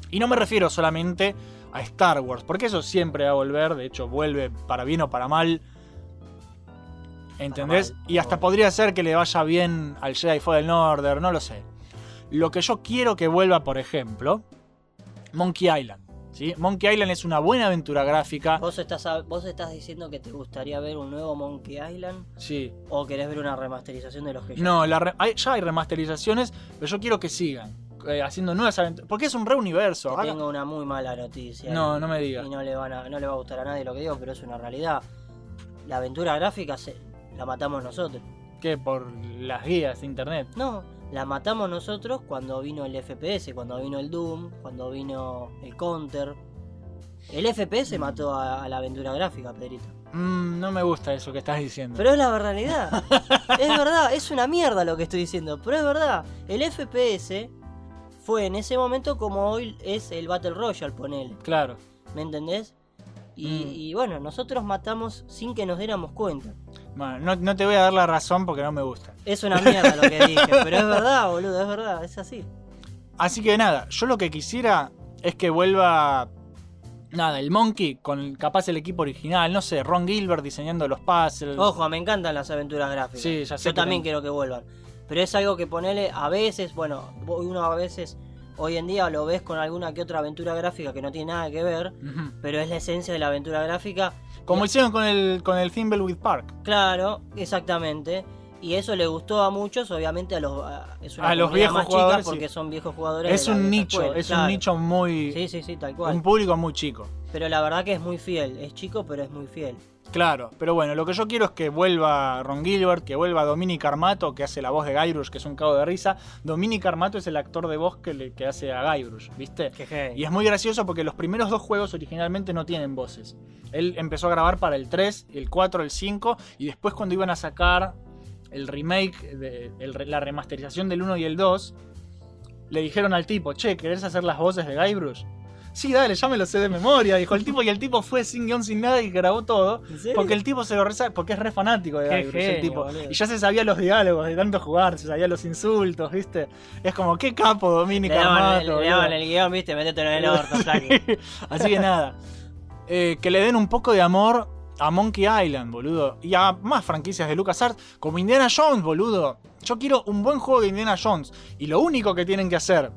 Y no me refiero solamente a Star Wars, porque eso siempre va a volver, de hecho vuelve para bien o para mal. ¿Entendés? mal, y hasta podría ser que le vaya bien al Jedi Fallen Order, no lo sé. Lo que yo quiero que vuelva, por ejemplo, Monkey Island. ¿sí? Monkey Island es una buena aventura gráfica. ¿Vos estás, ¿Vos estás diciendo que te gustaría ver un nuevo Monkey Island? Sí. ¿O querés ver una remasterización de los que ya- No, la re- hay- ya hay remasterizaciones, pero yo quiero que sigan eh, haciendo nuevas aventuras. Porque es un re universo. Te tengo una muy mala noticia. No, y- no me digas. Y no le, van a, no le va a gustar a nadie lo que digo, pero es una realidad. La aventura gráfica se, la matamos nosotros. ¿Qué? Por las guías de internet. No, la matamos nosotros cuando vino el FPS, cuando vino el Doom, cuando vino el Counter. El FPS mató a, a la aventura gráfica, Pedrito. Mm, no me gusta eso que estás diciendo. Pero es la realidad. es verdad, es una mierda lo que estoy diciendo, pero es verdad. El FPS fue en ese momento como hoy es el Battle Royale, ponele. Claro. ¿Me entendés? Y, Mm. y bueno, nosotros matamos sin que nos diéramos cuenta. Bueno, no, no te voy a dar la razón porque no me gusta. Es una mierda lo que dije, pero es verdad, boludo, es verdad, es así. Así que nada, yo lo que quisiera es que vuelva. Nada, el Monkey con capaz el equipo original, no sé, Ron Gilbert diseñando los puzzles. Ojo, me encantan las aventuras gráficas. Sí, ya sé Yo también quiero que vuelvan. Pero es algo que ponele a veces, bueno, uno a veces hoy en día lo ves con alguna que otra aventura gráfica que no tiene nada que ver, pero es la esencia de la aventura gráfica. Como hicieron con el, con el Thimbleweed Park. Claro, exactamente. Y eso le gustó a muchos, obviamente a los, a- es una A los viejos más jugadores, porque sí. son viejos jugadores. Es de la un nicho, escuela, es claro. un nicho muy. Sí, sí, sí, tal cual. Un público muy chico. Pero la verdad que es muy fiel. Es chico, pero es muy fiel. Claro, pero bueno, lo que yo quiero es que vuelva Ron Gilbert, que vuelva Dominic Armato, que hace la voz de Guybrush, que es un cago de risa. Dominic Armato es el actor de voz que, le- que hace a Guybrush, ¿viste? Y es muy gracioso porque los primeros dos juegos originalmente no tienen voces. Él empezó a grabar para el 3, el 4, el 5, y después cuando iban a sacar el remake, de, el la remasterización del 1 y el 2, le dijeron al tipo, che, ¿querés hacer las voces de Guybrush? Sí, dale, ya me lo sé de memoria, dijo el tipo, y el tipo fue sin guion, sin nada y grabó todo. Porque el tipo se lo reza, porque es re fanático de Guybrush, el genio, tipo. boludo. Y ya se sabía los diálogos de tanto jugar, se sabía los insultos, ¿viste? Es como, qué capo Dominic el, Armato. le daban el guion, viste, métetelo en el orto. Así que nada. Eh, que le den un poco de amor a Monkey Island, boludo. Y a más franquicias de LucasArts, como Indiana Jones, boludo. Yo quiero un buen juego de Indiana Jones. Y lo único que tienen que hacer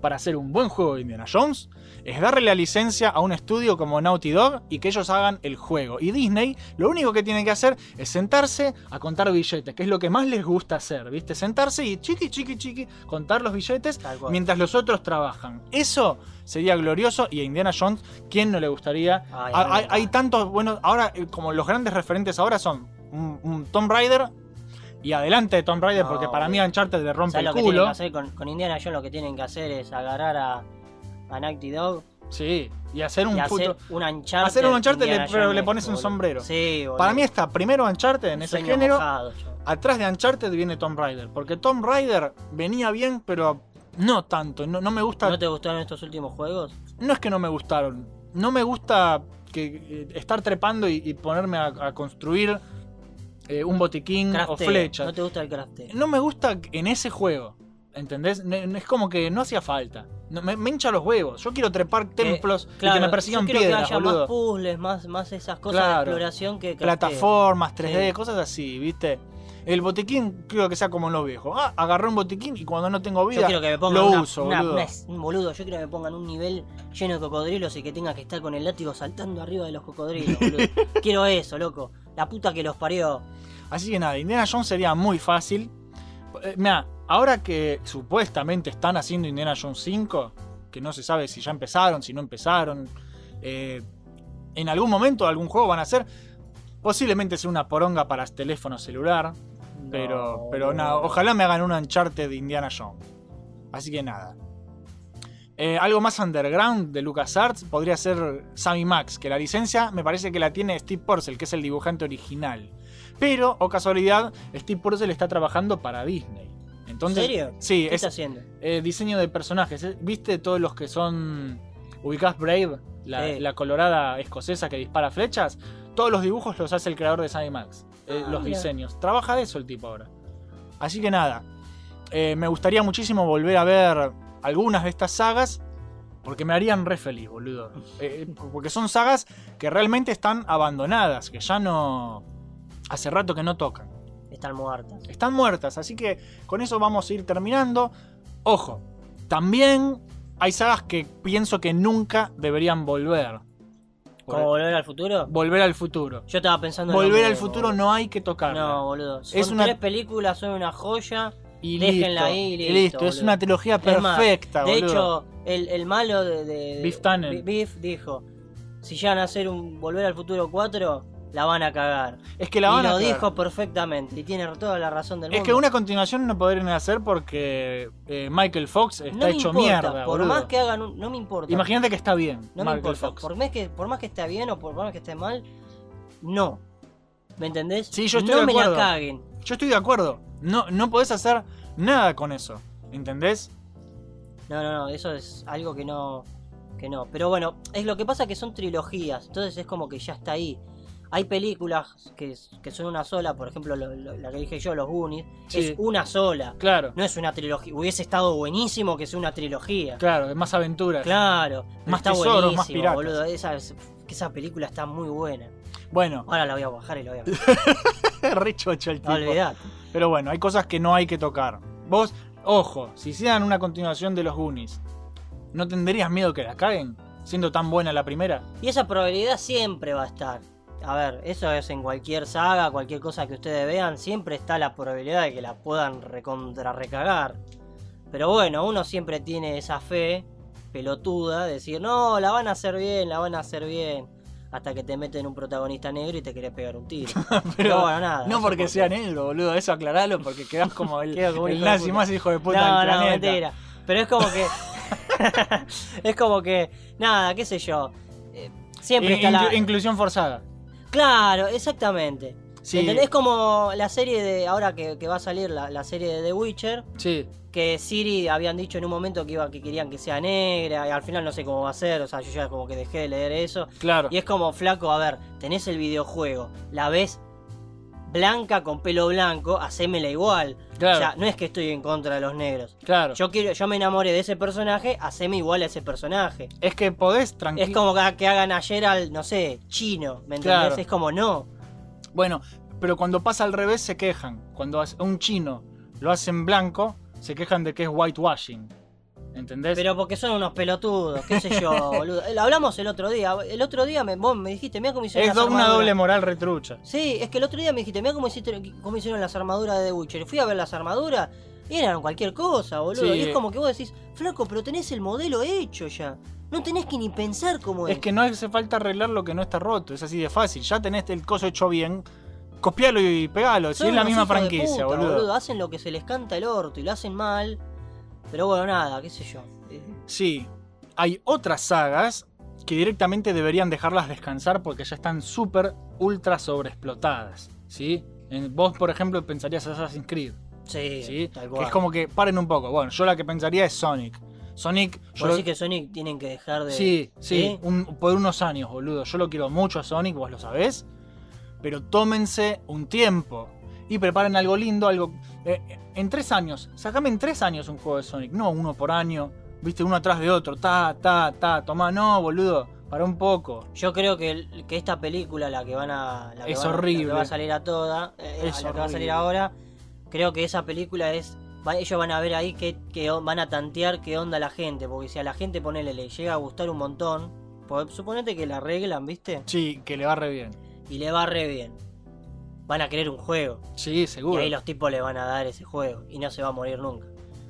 para hacer un buen juego de Indiana Jones es darle la licencia a un estudio como Naughty Dog y que ellos hagan el juego. Y Disney lo único que tiene que hacer es sentarse a contar billetes, que es lo que más les gusta hacer, ¿viste? Sentarse y chiqui, chiqui, chiqui, contar los billetes mientras los otros trabajan. Eso sería glorioso y a Indiana Jones, ¿quién no le gustaría? Ay, hay, tantos, bueno, ahora eh, como los grandes referentes ahora son un, un Tomb Raider y adelante de Tomb Raider, No, porque para mí. Uncharted le rompe ¿Sabes el lo que tienen culo. que hacer con, con Indiana Jones? Lo que tienen que hacer es agarrar a, a Naughty Dog Sí, y hacer un y puto. hacer un Uncharted. Hacer un Uncharted, le- pero le pones un boludo. sombrero. Sí, boludo. Para mí está primero Uncharted en Un ese género. mojado. Atrás de Uncharted viene Tomb Raider. Porque Tomb Raider venía bien, pero no tanto. No, no me gusta. ¿No te gustaron estos últimos juegos? No es que no me gustaron. No me gusta que eh, estar trepando y, y ponerme a, a construir eh, un botiquín o flechas. ¿No te gusta el crafteo? No me gusta en ese juego. ¿Entendés? Es como que no hacía falta. Me, me hincha los huevos. Yo quiero trepar templos y Claro, que me persigan yo quiero piedras, que haya boludo. más puzzles, más, más esas cosas Claro. de exploración que. Plataformas, 3D, Sí. cosas así, ¿viste? El botiquín creo que sea como en los viejos. Ah, agarré un botiquín y cuando no tengo vida Yo quiero que me pongan lo una, uso, una- boludo. una- boludo. Yo quiero que me pongan un nivel lleno de cocodrilos y que tenga que estar con el látigo saltando arriba de los cocodrilos, boludo. quiero eso, loco. La puta que los parió. Así que nada, Indiana Jones sería muy fácil. Eh, Mira, ahora que supuestamente están haciendo Indiana Jones 5, que no se sabe si ya empezaron, si no empezaron, eh, en algún momento algún juego van a hacer. Posiblemente sea una poronga para teléfono celular, pero, pero nada, ojalá me hagan un Uncharted de Indiana Jones. Así que nada. Eh, algo más underground de LucasArts podría ser Sammy Max, que la licencia me parece que la tiene Steve Purcell, que es el dibujante original. Pero, o casualidad, Steve Purcell está trabajando para Disney. Entonces, ¿En serio? Sí, ¿Qué es está haciendo? eh, diseño de personajes. ¿eh? ¿Viste todos los que son ubicás Brave? La, Sí. la colorada escocesa que dispara flechas. Todos los dibujos los hace el creador de Sammy Max. eh, Ah, los mira. diseños. Trabaja de eso el tipo ahora. Así que nada. eh, me gustaría muchísimo volver a ver algunas de estas sagas. Porque me harían re feliz, boludo. Porque son sagas que realmente están abandonadas. Que ya no. Hace rato que no tocan. Están muertas. Están muertas, así que con eso vamos a ir terminando. Ojo, también hay sagas que pienso que nunca deberían volver. ¿Como volver al futuro? Volver al futuro. Yo estaba pensando en Volver al mismo, futuro no hay que tocarla. No, boludo. Son Es una- tres películas, son una joya. Y Déjenla listo, ahí y listo. listo, es una trilogía Es más, perfecta, De boludo. hecho, el, el malo de, de-. Bi- Biff dijo: si llegan a hacer un Volver al Futuro 4, la van a cagar. Es que la y van a lo cagar. dijo perfectamente. Y tiene toda la razón del Es mundo. que una continuación no podrían hacer porque eh, Michael Fox está no me hecho importa, mierda, Por boludo. más que hagan un. No me importa. Imagínate que está bien, No me Michael importa. Fox. Por más, que, por más que esté bien o por más que esté mal, no. ¿Me entendés? Sí, yo estoy no de me acuerdo. la caguen. Yo estoy de acuerdo. No, no podés hacer nada con eso. ¿Entendés? No, no, no, eso es algo que no. Que no. Pero bueno, es lo que pasa que son trilogías. Entonces es como que ya está ahí. Hay películas que, que son una sola, por ejemplo, lo- lo- la que dije yo, Los Goonies, Sí. es una sola. Claro, No es una trilogía. Hubiese estado buenísimo que sea una trilogía. claro, es más aventuras. Claro, Más está tesoros, buenísimo, más boludo. Esa, película está muy buena. Bueno, Ahora la voy a bajar y la voy a ver. re chocho el tipo. No. Pero bueno, hay cosas que no hay que tocar. Vos, ojo, si hicieran una continuación de los Goonies, ¿no tendrías miedo que la caguen? Siendo tan buena la primera. Y esa probabilidad siempre va a estar. A ver, eso es en cualquier saga, cualquier cosa que ustedes vean, siempre está la probabilidad de que la puedan recontra recagar. Pero bueno, uno siempre tiene esa fe pelotuda de decir, no, la van a hacer bien, la van a hacer bien. Hasta que te meten un protagonista negro y te querés pegar un tiro. Pero bueno, nada. no porque por sea negro, boludo, eso aclaralo porque quedás como el, como el nazi más hijo de puta no, del no, planeta. mentira. Pero es como que. es como que. Nada, qué sé yo. eh, Siempre In- está la. inclu- Inclusión forzada. Claro, exactamente. Sí. ¿Entendés? Es como la serie de. Ahora que, que va a salir la, la serie de The Witcher. Sí. Que Siri habían dicho en un momento que iba que querían que sea negra. Y al final no sé cómo va a ser. O sea, yo ya como que dejé de leer eso. Claro. Y es como, flaco, a ver, tenés el videojuego. La ves blanca con pelo blanco, hacémela igual. Claro. O sea, no es que estoy en contra de los negros. Claro. Yo quiero, yo me enamoré de ese personaje, haceme igual a ese personaje. Es que podés tranquilo. Es como que, hagan ayer al, no sé, chino, ¿me entendés? Claro. Es como no. Bueno, pero cuando pasa al revés se quejan. Cuando un chino lo hacen blanco, se quejan de que es whitewashing. ¿Entendés? Pero porque son unos pelotudos, qué sé yo, boludo. Eh, Lo hablamos el otro día. El otro día me, vos me dijiste, mira cómo hicieron es las do- una doble moral retrucha. Sí, es que el otro día me dijiste, mira cómo, hicieron las armaduras de The Witcher. Y fui a ver las armaduras y eran cualquier cosa, boludo. Sí. Y es como que vos decís, flaco, pero tenés el modelo hecho ya. No tenés que ni pensar cómo es. Es que no hace falta arreglar lo que no está roto, es así de fácil. Ya tenés el coso hecho bien, copialo y pegalo. Si es la misma franquicia, puta, boludo. Hacen lo que se les canta el orto y lo hacen mal. Pero bueno, nada, qué sé yo. Sí, hay otras sagas que directamente deberían dejarlas descansar porque ya están súper, ultra sobreexplotadas. ¿Sí? Vos, por ejemplo, pensarías Assassin's Creed. Sí, ¿sí? tal Que cual. es como que paren un poco. Bueno, yo la que pensaría es Sonic. Sonic. Yo que Sonic tienen que dejar de. Sí, sí, un- por unos años, boludo. Yo lo quiero mucho a Sonic, vos lo sabés. Pero tómense un tiempo y preparen algo lindo, algo. eh, eh, en tres años, sacame en tres años un juego de Sonic, no uno por año, viste, uno atrás de otro, ta, ta, ta, tomá, no, boludo, para un poco. Yo creo que, el- que esta película, la que van a. La que Es van a- la que horrible. va a salir a toda. eh, Es a la que va a salir horrible. ahora. Creo que esa película es. va- ellos van a ver ahí que, que van a tantear qué onda la gente. Porque si a la gente ponele, le llega a gustar un montón. Pues, suponete que la arreglan, ¿viste? Sí, que le va re bien. Y le va re bien. Van a querer un juego. Sí, seguro. Y ahí los tipos le van a dar ese juego. Y no se va a morir nunca.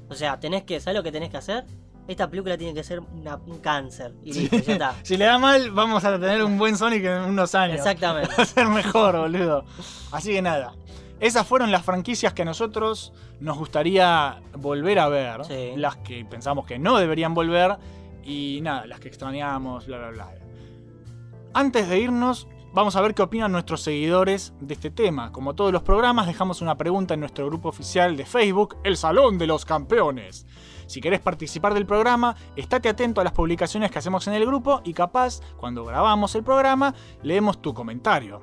O sea, tenés que. ¿Sabes lo que tenés que hacer? Esta película tiene que ser una- un cáncer. Y listo, ya está. Si le da mal, vamos a tener un buen Sonic en unos años. Exactamente. Va a ser mejor, boludo. Así que nada. Esas fueron las franquicias que a nosotros nos gustaría volver a ver. Sí. Las que pensamos que no deberían volver. Y nada, las que extrañamos, bla, bla, bla. Antes de irnos, vamos a ver qué opinan nuestros seguidores de este tema. Como todos los programas, dejamos una pregunta en nuestro grupo oficial de Facebook, El Salón de los Campeones. Si querés participar del programa, estate atento a las publicaciones que hacemos en el grupo y capaz, cuando grabamos el programa, leemos tu comentario.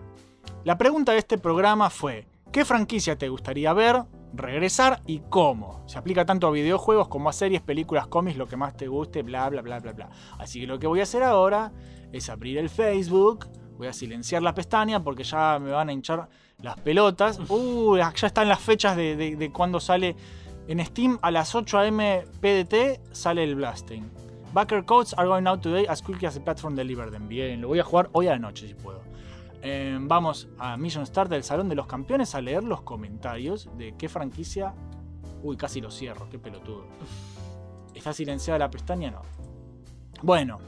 La pregunta de este programa fue, ¿qué franquicia te gustaría ver, regresar y cómo? Se aplica tanto a videojuegos como a series, películas, cómics, lo que más te guste, bla, bla, bla, bla, bla. Así que lo que voy a hacer ahora es abrir el Facebook, voy a silenciar la pestaña porque ya me van a hinchar las pelotas. Uh, ya están las fechas de, de, de cuando sale en Steam a las 8 am PDT sale el Blasting. Backer codes are going out today as quickly as the platform deliver them. Bien, lo voy a jugar hoy a la noche si puedo. Eh, vamos a Mission Start del Salón de los Campeones a leer los comentarios de qué franquicia. Uy, casi lo cierro, qué pelotudo. ¿Está silenciada la pestaña? No. Bueno,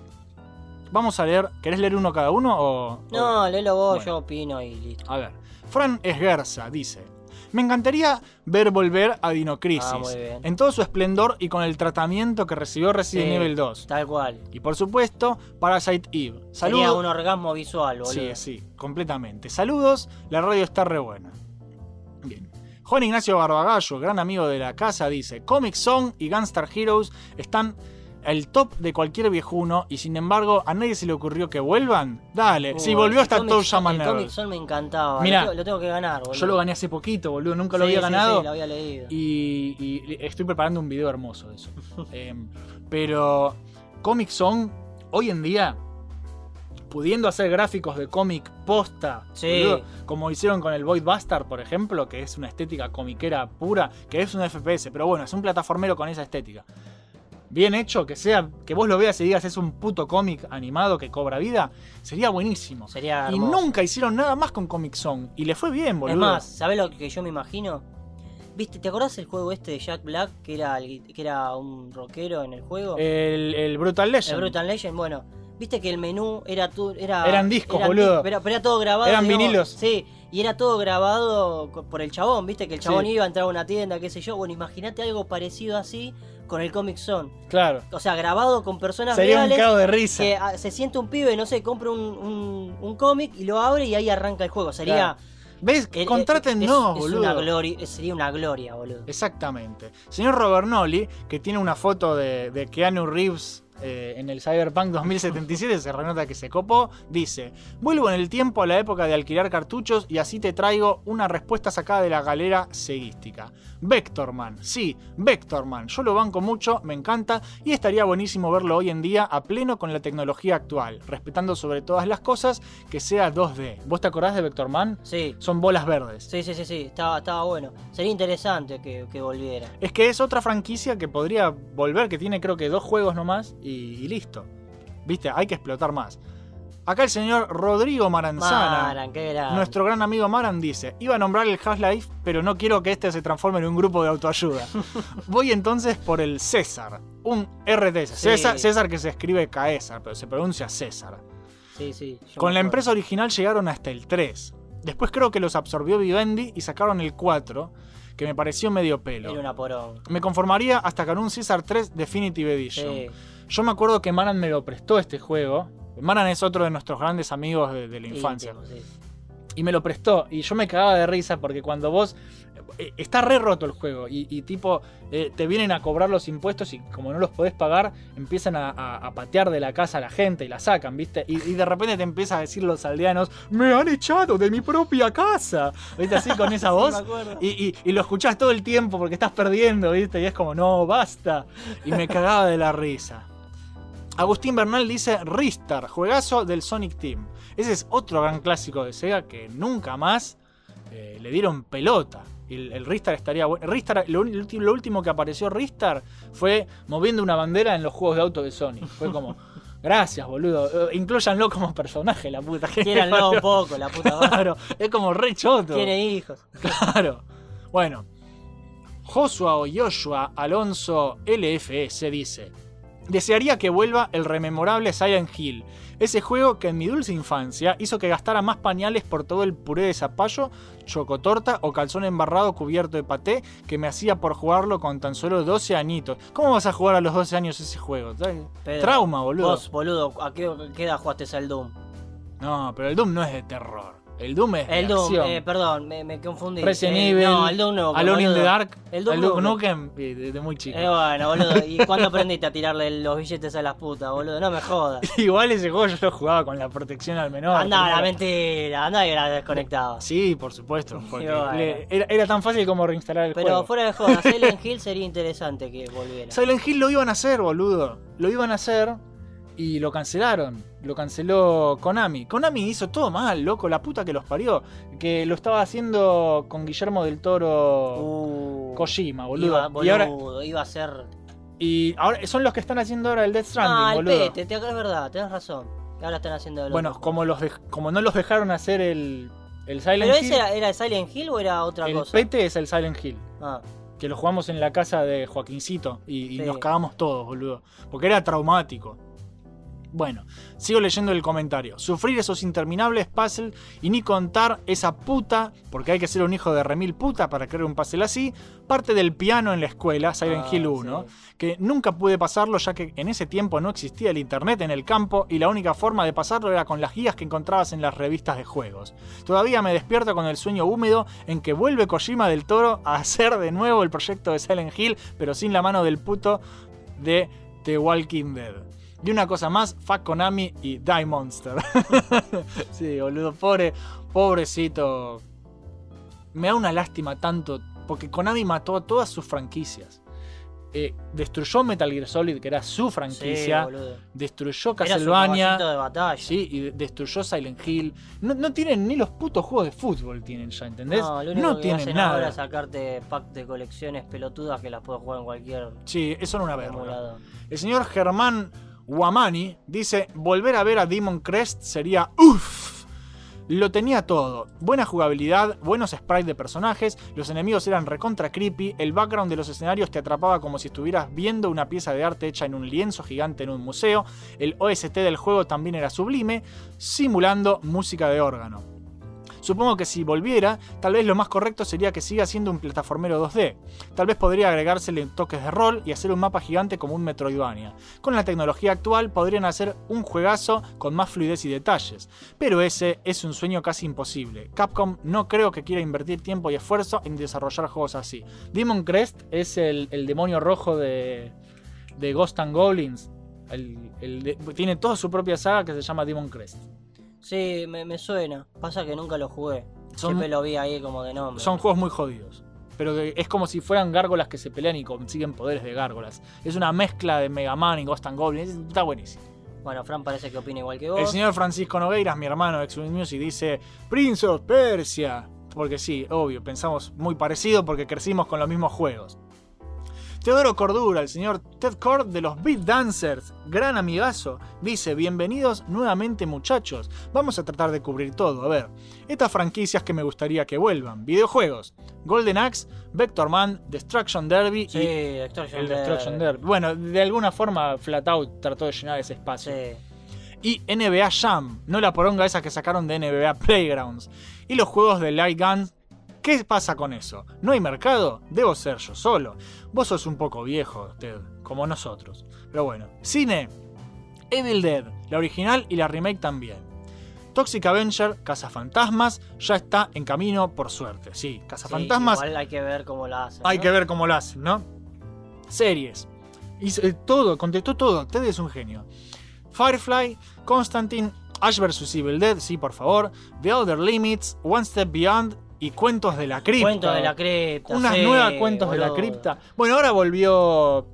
vamos a leer. ¿Querés leer uno cada uno o.? No, léelo vos, Bueno. yo opino y listo. A ver. Fran Esguerza dice: Me encantaría ver volver a Dino Crisis. Ah, muy bien. En todo su esplendor y con el tratamiento que recibió Resident Sí, Evil 2. Tal cual. Y por supuesto, Parasite Eve. Sería Saludos. un orgasmo visual, boludo. Sí, sí, completamente. Saludos, la radio está re buena. Bien. Juan Ignacio Barbagallo, gran amigo de la casa, dice: Comic Song y Gunstar Heroes están el top de cualquier viejuno y sin embargo a nadie se le ocurrió que vuelvan. Dale, si volvió hasta Son- llaman El me encantaba. Mirá, lo, tengo, lo tengo que ganar, boludo. Yo lo gané hace poquito, boludo, nunca lo Sí, había sí, ganado. sí, lo había leído. Y, y estoy preparando un video hermoso de eso. Em, pero Comic Song, hoy en día, pudiendo hacer gráficos de cómic posta, Sí. boludo, como hicieron con el Void Bastard, por ejemplo, que es una estética comiquera pura, que es un FPS, pero bueno, es un plataformero con esa estética. Bien hecho, que sea, que vos lo veas y digas es un puto cómic animado que cobra vida, sería buenísimo. Sería y hermoso. nunca hicieron nada más con Comic Song. Y le fue bien, boludo. Es más, ¿sabés lo que yo me imagino? ¿Viste? ¿Te acordás el juego este de Jack Black que era, el- que era un rockero en el juego? el, el Brutal Legend. El Brutal Legend, bueno. Viste que el menú era tu, era Eran discos, eran boludo. Pero, pero era todo grabado. Eran digamos, vinilos. Sí, y era todo grabado por el chabón, viste que el chabón Sí. iba a entrar a una tienda, qué sé yo. Bueno, imagínate algo parecido así con el Comic Zone. Claro. O sea, grabado con personas Sería un reales. cago de risa. Que ah, se siente un pibe, no sé, compra un, un, un cómic y lo abre y ahí arranca el juego. Sería. Claro. ¿Ves? eh, eh, Contrátennos, es- es boludo. una gloria, sería una gloria, boludo. Exactamente. Señor Robert Nolly, que tiene una foto de, de Keanu Reeves eh, en el Cyberpunk 2077, se renota que se copó, dice, vuelvo en el tiempo a la época de alquilar cartuchos y así te traigo una respuesta sacada de la galera seguística. Vectorman, sí, Vectorman, yo lo banco mucho, me encanta y estaría buenísimo verlo hoy en día a pleno con la tecnología actual, respetando sobre todas las cosas que sea 2D. ¿Vos te acordás de Vectorman? Sí. Son bolas verdes. Sí, sí, sí, sí, estaba, estaba bueno. Sería interesante que, que volviera. Es que es otra franquicia que podría volver, que tiene creo que dos juegos nomás y, y listo. Viste, hay que explotar más. Acá el señor Rodrigo Maranzana, Maran, qué grande. nuestro gran amigo Maran, dice: Iba a nombrar el Half-Life, pero no quiero que este se transforme en un grupo de autoayuda. Voy entonces por el César, un RTS. Sí. César, César que se escribe Caesar, pero se pronuncia César. Sí, sí. Con la empresa original llegaron hasta el 3. Después creo que los absorbió Vivendi y sacaron el 4, que me pareció medio pelo. Una. Me conformaría hasta con un Caesar 3 Definitive Edition. Sí. Yo me acuerdo que Manan me lo prestó este juego. Manan es otro de nuestros grandes amigos de, de la infancia. Íntimo, sí. Y me lo prestó. Y yo me cagaba de risa porque cuando vos. eh, Está re roto el juego. Y, y tipo, eh, te vienen a cobrar los impuestos y como no los podés pagar, empiezan a, a- a patear de la casa a la gente y la sacan, ¿viste? Y, y de repente te empieza a decir los aldeanos: ¡Me han echado de mi propia casa! ¿Viste? Así con esa voz. y- y lo escuchás todo el tiempo porque estás perdiendo, ¿viste? Y es como, no, basta. Y me cagaba de la risa. Agustín Bernal dice Ristar, juegazo del Sonic Team. Ese es otro gran clásico de Sega que nunca más eh, le dieron pelota. El, el Ristar estaría bueno. Ristar, lo, último que apareció Ristar fue moviendo una bandera en los juegos de auto de Sonic. Fue como, gracias, boludo. Eh, incluyanlo como personaje, la puta. Quieranlo un poco, la puta. Claro, es como re choto. Tiene hijos. Claro. Bueno. Joshua o Joshua Alonso LFS dice: Desearía que vuelva el rememorable Silent Hill, ese juego que en mi dulce infancia hizo que gastara más pañales por todo el puré de zapallo, chocotorta o calzón embarrado cubierto de paté que me hacía por jugarlo con tan solo 12 añitos. ¿Cómo vas a jugar a los 12 años ese juego? Pedro, Trauma, boludo. Vos, boludo, ¿a qué, qué edad jugaste al Doom? No, pero el Doom no es de terror. El Doom es El de Doom, acción. eh, perdón, me, me confundí. Resident Eh, Evil, No, el Doom no. Alone in the Dark, El Doom el no. Nukem, desde muy chico. Eh, bueno, boludo. ¿Y cuándo aprendiste a tirarle los billetes a las putas, boludo? No me jodas. Igual ese juego yo lo jugaba con la protección al menor. Anda, la mentira, anda y la desconectaba. Sí, por supuesto. Porque bueno. le- era, era tan fácil como reinstalar el Pero juego. fuera de joda, Silent Hill sería interesante que volviera. Silent Hill lo iban a hacer, boludo. Lo iban a hacer y lo cancelaron. Lo canceló Konami. Konami hizo todo mal, loco. La puta que los parió. Que lo estaba haciendo con Guillermo del Toro Kojima, boludo. Iba, y ahora iba a ser. y ahora son los que están haciendo ahora el Death Stranding, Ah, el boludo. pete, te, es verdad, tenés razón. Ahora están haciendo el Bueno, como los como no los dejaron hacer el, el Silent ¿Pero Hill. ese era, era Silent Hill o era otra el cosa? pete es el Silent Hill. Ah, Que lo jugamos en la casa de Joaquincito y, y nos cagamos todos, boludo. Porque era traumático. Bueno, sigo leyendo el comentario. Sufrir esos interminables puzzles y ni contar esa puta, porque hay que ser un hijo de remil puta para crear un puzzle así, parte del piano en la escuela, Silent Ah, Hill 1, que nunca pude pasarlo ya que en ese tiempo no existía el internet en el campo y la única forma de pasarlo era con las guías que encontrabas en las revistas de juegos. Todavía me despierto con el sueño húmedo en que vuelve Kojima del Toro a hacer de nuevo el proyecto de Silent Hill, pero sin la mano del puto de The Walking Dead. Y una cosa más, fuck Konami y Die Monster. sí, boludo, pobre, pobrecito. Me da una lástima tanto, porque Konami mató a todas sus franquicias. Eh, destruyó Metal Gear Solid, que era su franquicia. destruyó Era su Castlevania. caballito de batalla. Sí, y de- destruyó Silent Hill. No, no tienen ni los putos juegos de fútbol, tienen ya, ¿entendés? No, lo único que tienen hacen nada. ahora sacarte pack de colecciones pelotudas que las puedes jugar en cualquier Sí, eso era una verga. El señor Germán Guamani dice: Volver a ver a Demon Crest sería uff. Lo tenía todo. Buena jugabilidad, buenos sprites de personajes, los enemigos eran recontra creepy, el background de los escenarios te atrapaba como si estuvieras viendo una pieza de arte hecha en un lienzo gigante en un museo, el OST del juego también era sublime, simulando música de órgano. Supongo que si volviera, tal vez lo más correcto sería que siga siendo un plataformero 2D. Tal vez podría agregársele toques de rol y hacer un mapa gigante como un Metroidvania. Con la tecnología actual podrían hacer un juegazo con más fluidez y detalles. Pero ese es un sueño casi imposible. Capcom no creo que quiera invertir tiempo y esfuerzo en desarrollar juegos así. Demon Crest es el, demonio rojo de, Ghost and Goblins. Tiene toda su propia saga que se llama Demon Crest. Sí, me, me suena. Pasa que nunca lo jugué. Son- Siempre lo vi ahí como de nombre. Son juegos muy jodidos. Pero que es como si fueran gárgolas que se pelean y consiguen poderes de gárgolas. Es una mezcla de Mega Man y Ghost and Goblins. Está buenísimo. Bueno, Fran parece que opina igual que vos. El señor Francisco Nogueiras, mi hermano de X Music, dice Prince of Persia. Porque sí, obvio, pensamos muy parecido porque crecimos con los mismos juegos. Teodoro Cordura, el señor Ted Cord de los Beat Dancers, gran amigazo, dice, bienvenidos nuevamente muchachos, vamos a tratar de cubrir todo, a ver, estas franquicias que me gustaría que vuelvan, videojuegos, Golden Axe, Vector Man, Destruction Derby Sí, y Destruction el Derby. Destruction Derby. Bueno, de alguna forma Flatout trató de llenar ese espacio. Sí. y NBA Jam, no la poronga esa que sacaron de NBA Playgrounds. Y los juegos de Light Guns. ¿Qué pasa con eso? ¿No hay mercado? Debo ser yo solo. Vos sos un poco viejo, Ted, como nosotros. Pero bueno. Cine. Evil Dead, la original y la remake también. Toxic Avenger, Cazafantasmas, ya está en camino por suerte. Sí, Sí, Cazafantasmas igual hay que ver cómo la hacen. hay ¿no? que ver cómo lo hacen, ¿no? Series. Hizo, eh, todo, contestó todo. Ted es un genio. Firefly, Constantine, Ash vs. Evil Dead, sí, por favor. The Other Limits, One Step Beyond y Cuentos de la Cripta. Cuentos de la cripta. Unas sí, nuevas Cuentos de la. Cripta. Bueno, ahora volvió.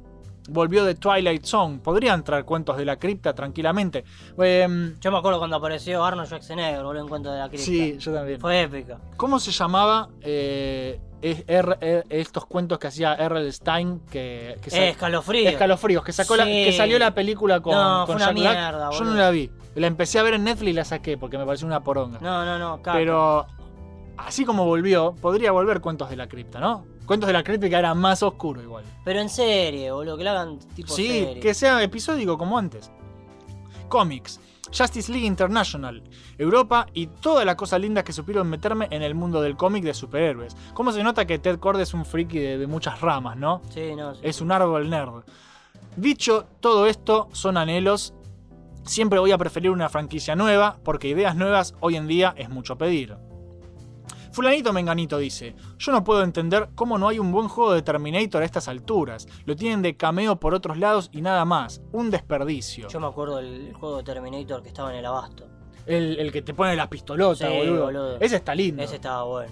Volvió de Twilight Zone. Podrían traer Cuentos de la Cripta tranquilamente. Em, Yo me acuerdo cuando apareció Arnold Schwarzenegger, boludo, en Cuentos de la cripta. sí, yo también. Fue épica. ¿Cómo se llamaba eh, eh, estos cuentos que hacía R.L. Stein? Que, Eh, Escalofrío. Escalofríos, que, sacó la- que salió la película con, No, con fue una Black. mierda, Yo no la vi. La empecé a ver en Netflix y la saqué porque me pareció una poronga. No, no, no, caca. Pero así como volvió, podría volver Cuentos de la Cripta, ¿no? Cuentos de la Cripta que era más oscuro igual. Pero en serie, boludo, que lo hagan tipo Sí, serie. que sea episódico como antes. Cómics. Justice League International, Europa y toda la cosa linda que supieron meterme en el mundo del cómic de superhéroes. ¿Cómo se nota que Ted Cord es un friki de, de muchas ramas, no? Sí, no, sí. Es un árbol nerd. Dicho todo esto, son anhelos. Siempre voy a preferir una franquicia nueva, porque ideas nuevas hoy en día es mucho pedir. Fulanito Menganito dice, yo no puedo entender cómo no hay un buen juego de Terminator a estas alturas. Lo tienen de cameo por otros lados y nada más. Un desperdicio. Yo me acuerdo del juego de Terminator que estaba en el abasto. El, el que te pone la pistolota, Sí, boludo. boludo. Ese está lindo. Ese estaba bueno.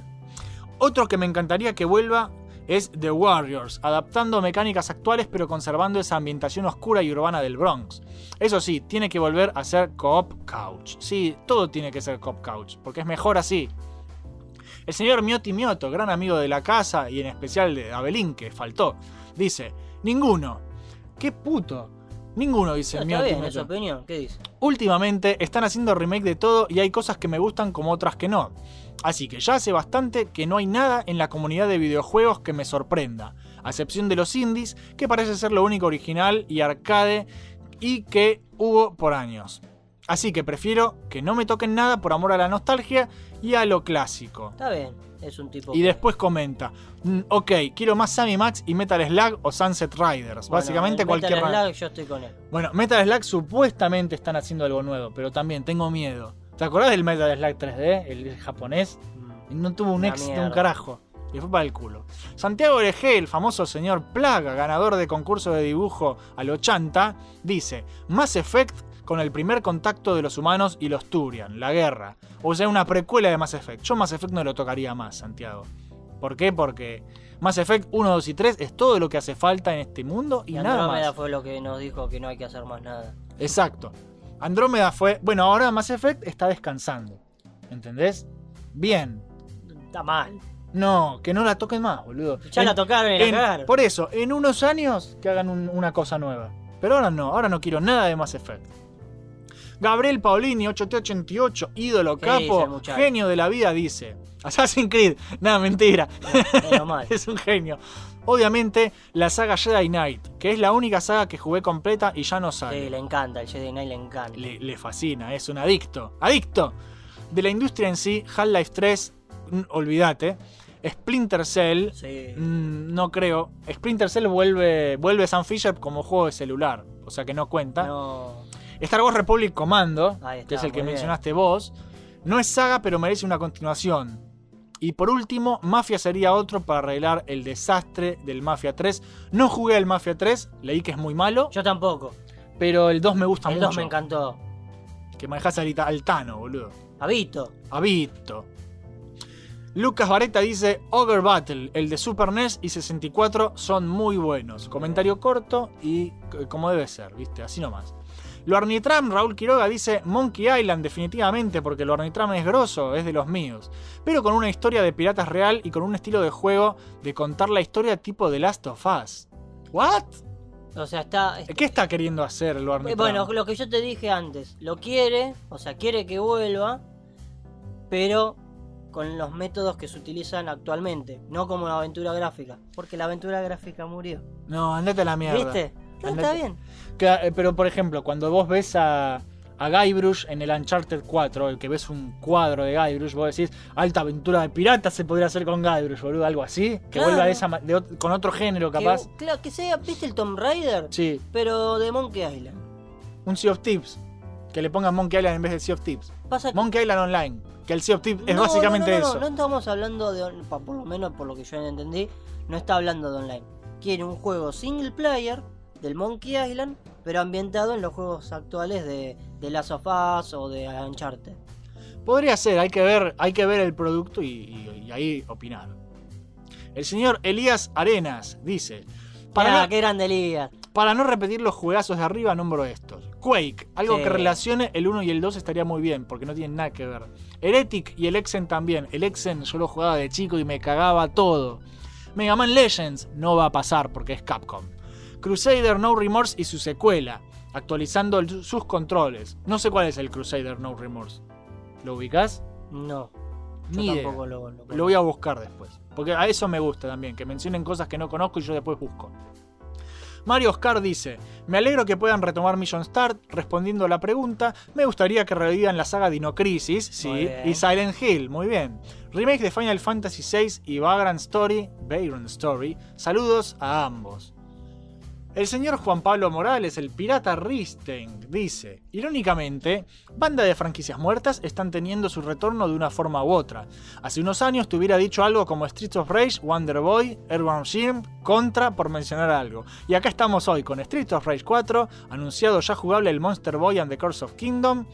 Otro que me encantaría que vuelva es The Warriors, adaptando mecánicas actuales pero conservando esa ambientación oscura y urbana del Bronx. Eso sí, tiene que volver a ser co-op couch. Sí, todo tiene que ser co-op couch, porque es mejor así. El señor Miotti Mioto, gran amigo de la casa y en especial de Abelín, que faltó, dice, ninguno. ¡Qué puto! Ninguno, dice No, Miotti bien, Mioto. su opinión. ¿Qué dice? Últimamente están haciendo remake de todo y hay cosas que me gustan como otras que no. Así que ya hace bastante que no hay nada en la comunidad de videojuegos que me sorprenda, a excepción de los indies, que parece ser lo único original y arcade y que hubo por años. Así que prefiero que no me toquen nada por amor a la nostalgia y a lo clásico. Está bien, es un tipo. Y que- después comenta, "Mm, ok, quiero más Sammy Max y Metal Slug o Sunset Riders. Bueno, Básicamente el cualquier... Metal Slug, yo estoy con él. bueno, Metal Slug supuestamente están haciendo algo nuevo, pero también tengo miedo. ¿Te acordás del Metal Slug 3D, el japonés? No tuvo un Una éxito, un mierda. carajo. Y fue para el culo. Santiago Oregé, el famoso señor Plaga, ganador de concurso de dibujo al 80, dice: Mass Effect con el primer contacto de los humanos y los Turian, la guerra. O sea, una precuela de Mass Effect. Yo Mass Effect no lo tocaría más, Santiago. ¿Por qué? Porque Mass Effect 1, 2 y 3 es todo lo que hace falta en este mundo y, Y nada Andrómeda más. fue lo que nos dijo que no hay que hacer más nada. Exacto. Andrómeda fue. Bueno, ahora Mass Effect está descansando. ¿Entendés? Bien. Está mal. No, que no la toquen más, boludo. Ya la tocaron y la en- cagaron. Por eso, en unos años que hagan un- una cosa nueva. Pero ahora no, ahora no quiero nada de Mass Effect. Gabriel Paolini, 8T88, ídolo, ¿Qué dice el capo, genio de la vida, dice. Assassin's Creed, nada, mentira. Es un genio. Obviamente, la saga Jedi Knight, que es la única saga que jugué completa y ya no sale. Sí, le encanta, el Jedi Knight le encanta. Le, le fascina, es un adicto. ¡Adicto! De la industria en sí, Half-Life 3, mm, olvídate. Splinter Cell, Sí. mm, no creo. Splinter Cell vuelve, vuelve Sam Fisher como juego de celular, o sea que no cuenta. No. Star Wars Republic Commando, está, que es el que bien. mencionaste vos, no es saga pero merece una continuación. Y por último, Mafia sería otro para arreglar el desastre del Mafia 3. No jugué al Mafia 3, leí que es muy malo, Yo tampoco. pero el 2 me gusta El mucho. 2 me encantó. Que manejas al, al Tano, boludo. Habito. Habito. Lucas Vareta dice, Ogre Battle, el de Super NES y 64 son muy buenos. Comentario corto y c- como debe ser, ¿viste? Así nomás. Lo Arnitram, Raúl Quiroga dice, Monkey Island definitivamente, porque lo Arnitram es grosso, es de los míos. Pero con una historia de piratas real y con un estilo de juego de contar la historia tipo The Last of Us. ¿What? O sea, está. ¿Qué está queriendo hacer lo Arnitram? Bueno, lo que yo te dije antes. Lo quiere, o sea, quiere que vuelva, pero con los métodos que se utilizan actualmente. No como la aventura gráfica. Porque la aventura gráfica murió. No, andate a la mierda. ¿Viste? No, Andate- está bien. Que, eh, pero por ejemplo, cuando vos ves a, a Guybrush en el Uncharted 4, el que ves un cuadro de Guybrush, vos decís, alta aventura de pirata se podría hacer con Guybrush, boludo, algo así, que Claro. vuelva de esa, de con otro género Que- capaz. claro, que sea, ¿viste el Tomb Raider? Sí, Pero de Monkey Island. un Sea of Tips, que le pongan Monkey Island en vez de Sea of Tips. Pasa que- Monkey Island Online, que el Sea of Tips es básicamente no, no, no, eso. No, estamos hablando de. Por lo menos por lo que yo entendí, no está hablando de online. Quiere un juego single player del Monkey Island, pero ambientado en los juegos actuales de, de Last of Us o de Uncharted. Podría ser, hay que ver, hay que ver el producto y, y- y ahí opinar. El señor Elías Arenas dice: para Mirá, no, qué grande Elías. para no repetir los juegazos de arriba, nombro estos: Quake, algo Sí. que relacione el 1 y el 2 estaría muy bien, porque no tienen nada que ver. Heretic y el Exen también. El Exen yo lo jugaba de chico y me cagaba todo. Mega Man Legends no va a pasar porque es Capcom. Crusader No Remorse y su secuela, actualizando el- sus controles. No sé cuál es el Crusader No Remorse. ¿Lo ubicás? No. Ni idea. tampoco lo, lo Lo voy a buscar después. Porque a eso me gusta también, que mencionen cosas que no conozco y yo después busco. Mario Oscar dice, me alegro que puedan retomar Mission Start, respondiendo a la pregunta, me gustaría que revivan la saga Dino Crisis, sí, y Silent Hill, muy bien. Remake de Final Fantasy VI y Vagrant Story, Vagrant Story, saludos a ambos. El señor Juan Pablo Morales, el pirata Risten, dice, irónicamente, banda de franquicias muertas están teniendo su retorno de una forma u otra. Hace unos años te hubiera dicho algo como Streets of Rage, Wonder Boy, Earthworm Jim, Contra, por mencionar algo. Y acá estamos hoy con Streets of Rage 4, anunciado ya jugable el Monster Boy and the Curse of Kingdom,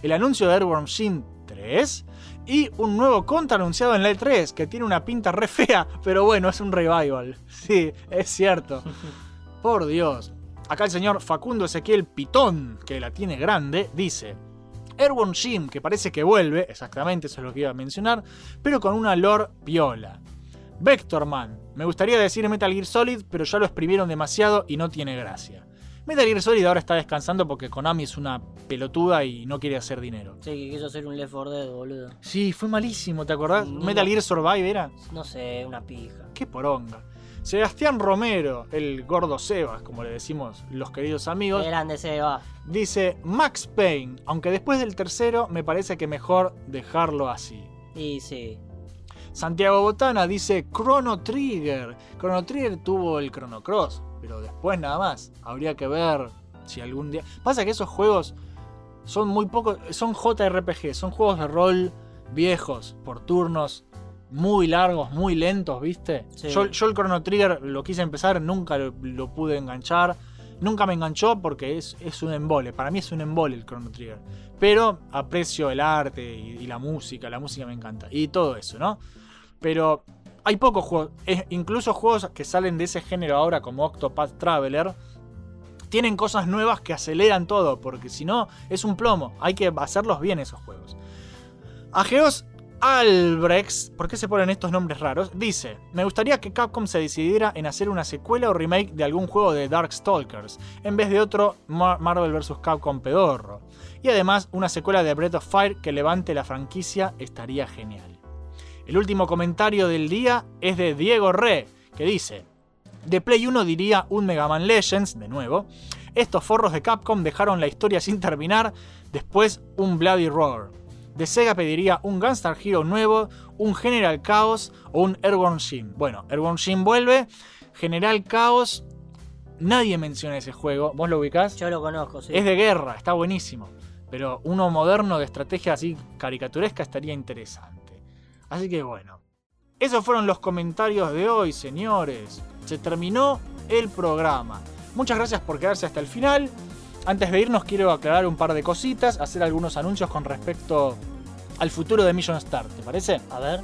el anuncio de Earthworm Jim 3 y un nuevo Contra anunciado en la E3 que tiene una pinta re fea, pero bueno, es un revival. Sí, es cierto. Por Dios. Acá el señor Facundo Ezequiel Pitón, que la tiene grande, dice: Airborne Jim, que parece que vuelve, exactamente, eso es lo que iba a mencionar, pero con una lore piola. Vectorman, me gustaría decir Metal Gear Solid, pero ya lo exprimieron demasiado y no tiene gracia. Metal Gear Solid ahora está descansando porque Konami es una pelotuda y no quiere hacer dinero. Sí, que quiso hacer un Left 4 Dead, boludo. Sí, fue malísimo, ¿te acordás? Metal Gear Survive era. No sé, una pija. Qué poronga. Sebastián Romero, el gordo Sebas, como le decimos los queridos amigos, Qué grande se va. dice Max Payne, aunque después del tercero me parece que mejor dejarlo así. Y sí. Santiago Botana dice Chrono Trigger. Chrono Trigger tuvo el Chrono Cross, pero después nada más. Habría que ver si algún día. Pasa que esos juegos son muy pocos. Son JRPG, son juegos de rol viejos, por turnos, muy largos, muy lentos, ¿viste? Sí. Yo, yo el Chrono Trigger lo quise empezar, nunca lo, lo pude enganchar. Nunca me enganchó porque es, es un embole. Para mí es un embole el Chrono Trigger. Pero aprecio el arte y, y la música. La música me encanta. Y todo eso, ¿no? Pero hay pocos juegos. es- incluso juegos que salen de ese género ahora, como Octopath Traveler, tienen cosas nuevas que aceleran todo. Porque si no, es un plomo. Hay que hacerlos bien esos juegos. Ageos Albrecht, ¿por qué se ponen estos nombres raros? Dice, me gustaría que Capcom se decidiera en hacer una secuela o remake de algún juego de Darkstalkers, en vez de otro Mar- Marvel vs. Capcom pedorro. Y además una secuela de Breath of Fire que levante la franquicia estaría genial. El último comentario del día es de Diego Re, que dice, de Play 1 diría un Mega Man Legends, de nuevo, estos forros de Capcom dejaron la historia sin terminar, después un Bloody Roar. De Sega pediría un Gunstar Hero nuevo, un General Chaos o un Airborne Jim. Bueno, Airborne Jim vuelve. General Chaos, nadie menciona ese juego. ¿Vos lo ubicás? Yo lo conozco, sí. Es de guerra, está buenísimo. Pero uno moderno de estrategia así caricaturesca estaría interesante. Así que bueno. Esos fueron los comentarios de hoy, señores. Se terminó el programa. Muchas gracias por quedarse hasta el final. Antes de irnos quiero aclarar un par de cositas, hacer algunos anuncios con respecto al futuro de Mission Start, ¿te parece? A ver.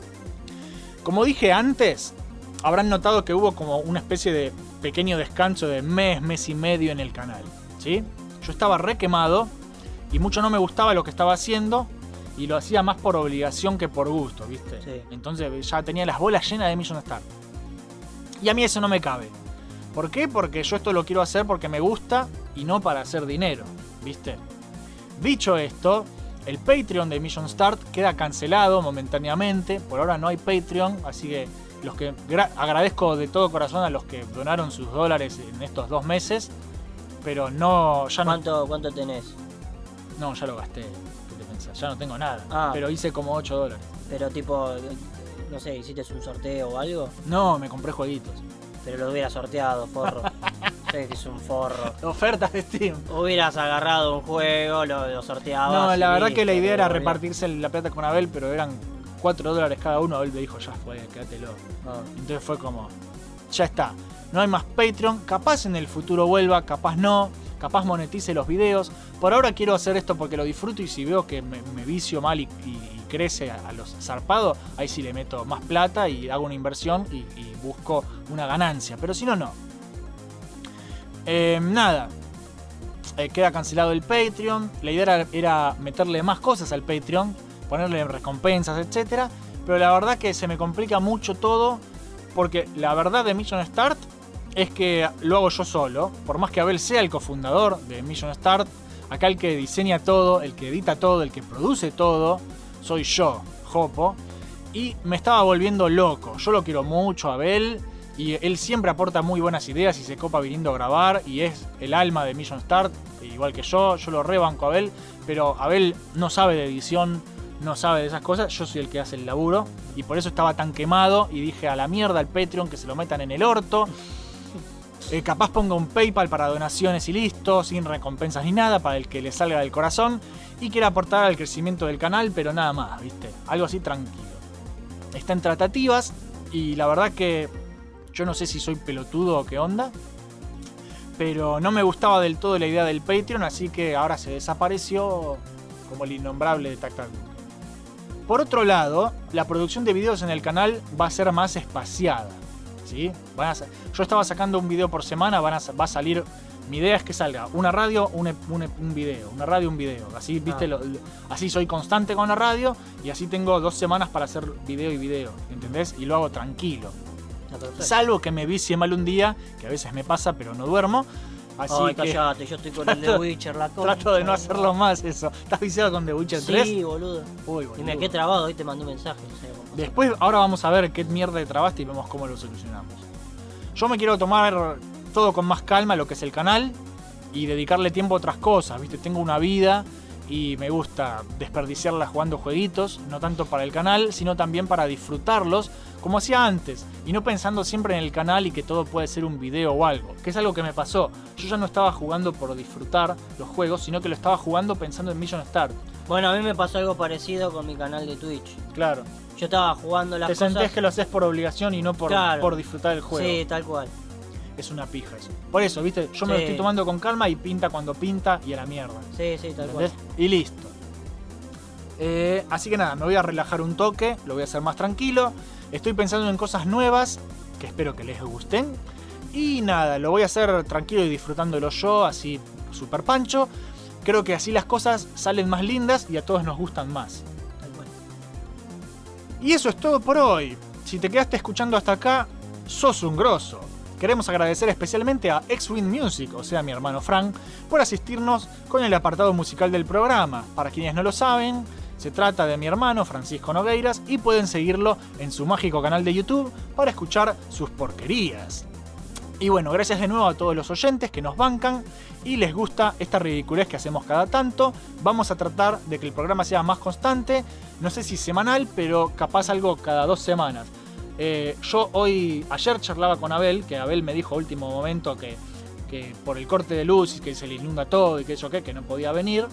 Como dije antes, habrán notado que hubo como una especie de pequeño descanso de mes, mes y medio en el canal, ¿sí? Yo estaba re quemado y mucho no me gustaba lo que estaba haciendo y lo hacía más por obligación que por gusto, ¿viste? Sí. Entonces ya tenía las bolas llenas de Mission Start. Y a mí eso no me cabe. ¿Por qué? Porque yo esto lo quiero hacer porque me gusta y no para hacer dinero, ¿viste? Dicho esto, el Patreon de Mission Start queda cancelado momentáneamente. Por ahora no hay Patreon, así que los que gra- agradezco de todo corazón a los que donaron sus dólares en estos dos meses. Pero no, ya no. ¿Cuánto, ¿Cuánto tenés? No, ya lo gasté. ¿Qué te pensás? Ya no tengo nada. Ah. Pero hice como 8 dólares. Pero tipo, no sé, hiciste un sorteo o algo, No, me compré jueguitos. Pero lo hubieras sorteado, forro. sé que es un forro. Ofertas de Steam. Hubieras agarrado un juego, lo, lo sorteabas. No, la verdad que la idea era repartirse la plata con Abel, pero eran 4 dólares cada uno. Abel me dijo, ya fue, quédatelo. Ah. Entonces fue como, ya está. No hay más Patreon. Capaz en el futuro vuelva, capaz no. Capaz monetice los videos. Por ahora quiero hacer esto porque lo disfruto y si veo que me, me vicio mal y crece a, los zarpados, ahí sí le meto más plata y hago una inversión y, busco una ganancia. Pero si no, no. Eh, nada. Eh, queda cancelado el Patreon. La idea era, era meterle más cosas al Patreon, ponerle recompensas, etc. Pero la verdad que se me complica mucho todo. Porque la verdad de Mission Start es que lo hago yo solo. Por más que Abel sea el cofundador de Mission Start, acá el que diseña todo, el que edita todo, el que produce todo, soy yo, Jopo. Y me estaba volviendo loco. Yo lo quiero mucho, a Abel. Y él siempre aporta muy buenas ideas y se copa viniendo a grabar. Y es el alma de Mission Start, igual que yo. Yo lo rebanco a Abel. Pero Abel no sabe de edición, no sabe de esas cosas. Yo soy el que hace el laburo. Y por eso estaba tan quemado. Y dije a la mierda al Patreon que se lo metan en el orto. Eh, capaz ponga un PayPal para donaciones y listo, sin recompensas ni nada, para el que le salga del corazón y quiera aportar al crecimiento del canal, pero nada más, ¿viste? Algo así tranquilo. Está en tratativas y la verdad que yo no sé si soy pelotudo o qué onda, pero no me gustaba del todo la idea del Patreon, así que ahora se desapareció como el innombrable de Tac Tac. Por otro lado, la producción de videos en el canal va a ser más espaciada. ¿sí? Van a yo estaba sacando un video por semana, van a va a salir. Mi idea es que salga una radio, un, un, video, una radio, un video. Así, ¿viste? Ah. Lo- lo- así soy constante con la radio y así tengo dos semanas para hacer video y video. ¿Entendés? Y lo hago tranquilo. Perfecto. Salvo que me vicie mal un día, que a veces me pasa, pero no duermo. Así Ay, que callate, yo estoy con el de trato- Witcher, la concha. trato de no hacerlo más eso. ¿Estás viciado con The Witcher 3? Sí, boludo. Uy, Y boludo. me quedé trabado, hoy te mandé un mensaje, no sé cómo. Después, ahora vamos a ver qué mierda de trabaste y vemos cómo lo solucionamos. Yo me quiero tomar todo con más calma, lo que es el canal, y dedicarle tiempo a otras cosas, ¿viste? Tengo una vida y me gusta desperdiciarla jugando jueguitos, no tanto para el canal, sino también para disfrutarlos, como hacía antes, y no pensando siempre en el canal y que todo puede ser un video o algo, que es algo que me pasó. Yo ya no estaba jugando por disfrutar los juegos, sino que lo estaba jugando pensando en Mission Start. Bueno, a mí me pasó algo parecido con mi canal de Twitch. Claro. Yo estaba jugando las Te cosas... sentís que lo haces por obligación y no por, Claro. por disfrutar el juego. Sí, tal cual. Es una pija eso. Por eso, viste, yo me lo Sí. estoy tomando con calma y pinta cuando pinta y a la mierda. Sí, sí, tal cual. ¿Entendés? Y listo. Eh, así que nada, me voy a relajar un toque, lo voy a hacer más tranquilo. Estoy pensando en cosas nuevas que espero que les gusten. Y nada, lo voy a hacer tranquilo y disfrutándolo yo, así super pancho. Creo que así las cosas salen más lindas y a todos nos gustan más. Tal cual. Y eso es todo por hoy. Si te quedaste escuchando hasta acá, sos un grosso. Queremos agradecer especialmente a X-Wing Music, o sea, mi hermano Frank, por asistirnos con el apartado musical del programa. Para quienes no lo saben, se trata de mi hermano Francisco Nogueiras y pueden seguirlo en su mágico canal de YouTube para escuchar sus porquerías. Y bueno, gracias de nuevo a todos los oyentes que nos bancan y les gusta esta ridiculez que hacemos cada tanto. Vamos a tratar de que el programa sea más constante, no sé si semanal, pero capaz algo cada dos semanas. Eh, yo hoy, ayer charlaba con Abel, que Abel me dijo a último momento que, que por el corte de luz y que se le inunda todo y que eso qué, que no podía venir.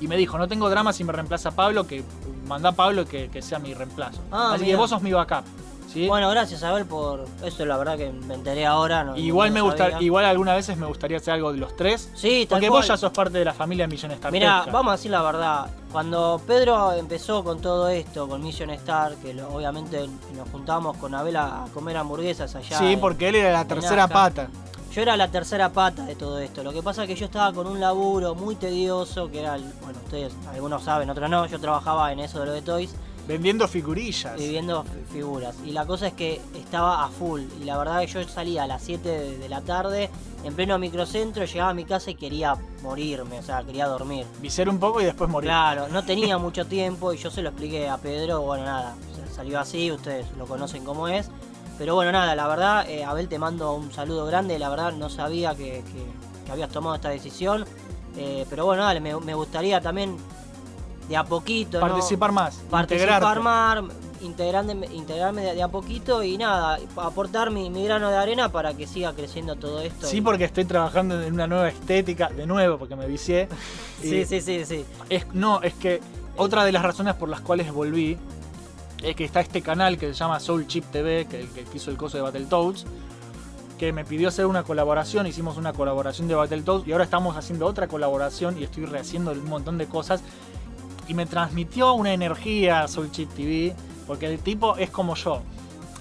Y me dijo, no tengo drama si me reemplaza Pablo, que manda a Pablo que, que sea mi reemplazo. Ah, Así que vos sos mi backup. ¿Sí? Bueno, gracias Abel por eso, la verdad que me enteré ahora. No, Igual no me gusta, igual algunas veces me gustaría hacer algo de los tres. Sí, tal Porque cual. vos ya sos parte de la familia Million Star. Mira, vamos a decir la verdad. Cuando Pedro empezó con todo esto, con Mission Star, que lo- obviamente nos juntamos con Abel a a comer hamburguesas allá. Sí, en- porque él era la tercera Nazca. pata. Yo era la tercera pata de todo esto. Lo que pasa es que yo estaba con un laburo muy tedioso, que era, el- bueno, ustedes algunos saben, otros no. Yo trabajaba en eso de lo de Toys, Vendiendo figurillas. viviendo figuras. Y la cosa es que estaba a full. Y la verdad que yo salía a las 7 de, de la tarde, en pleno microcentro, llegaba a mi casa y quería morirme, o sea, quería dormir. Vicer un poco y después morir. Claro, no tenía mucho tiempo y yo se lo expliqué a Pedro, bueno, nada, salió así, ustedes lo conocen como es. Pero bueno, nada, la verdad, eh, Abel te mando un saludo grande, la verdad no sabía que, que- que habías tomado esta decisión. Eh, pero bueno, dale, me, me gustaría también de a poquito, ¿no? Participar más. Participar más, integrarme, integrarme de, de a poquito y nada, aportar mi, mi grano de arena para que siga creciendo todo esto. Sí, y- porque estoy trabajando en una nueva estética, de nuevo, porque me vicié. Sí, sí, sí, sí. Es, no, es que otra de las razones por las cuales volví es que está este canal que se llama Soul Chip TV, que que hizo el coso de Battletoads, que me pidió hacer una colaboración, hicimos una colaboración de Battletoads y ahora estamos haciendo otra colaboración y estoy rehaciendo un montón de cosas. Y me transmitió una energía Soul Chip TV, porque el tipo es como yo.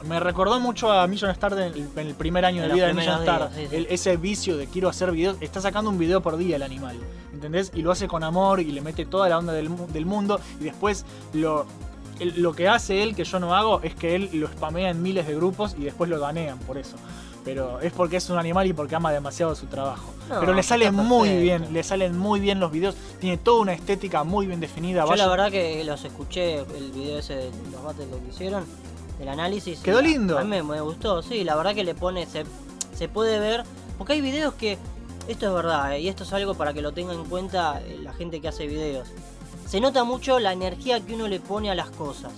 Me recordó mucho a Million Star en el, en el primer año de los vida de Million Star. días, sí, sí. El- ese vicio de quiero hacer videos. Está sacando un video por día el animal. ¿Entendés? Y lo hace con amor y le mete toda la onda del, del mundo. Y después lo, el- lo que hace él, que yo no hago, es que él lo spamea en miles de grupos y después lo banean por eso. Pero es porque es un animal y porque ama demasiado su trabajo. No, Pero le está sale muy bien, le salen muy bien los videos. Tiene toda una estética muy bien definida. Yo Vaya- la verdad que los escuché, el video ese de los battles que hicieron, del análisis. Quedó lindo. A mí me, me gustó, sí, la verdad que le pone, se, se puede ver, porque hay videos que, esto es verdad, eh, y esto es algo para que lo tenga en cuenta eh, la gente que hace videos. Se nota mucho la energía que uno le pone a las cosas.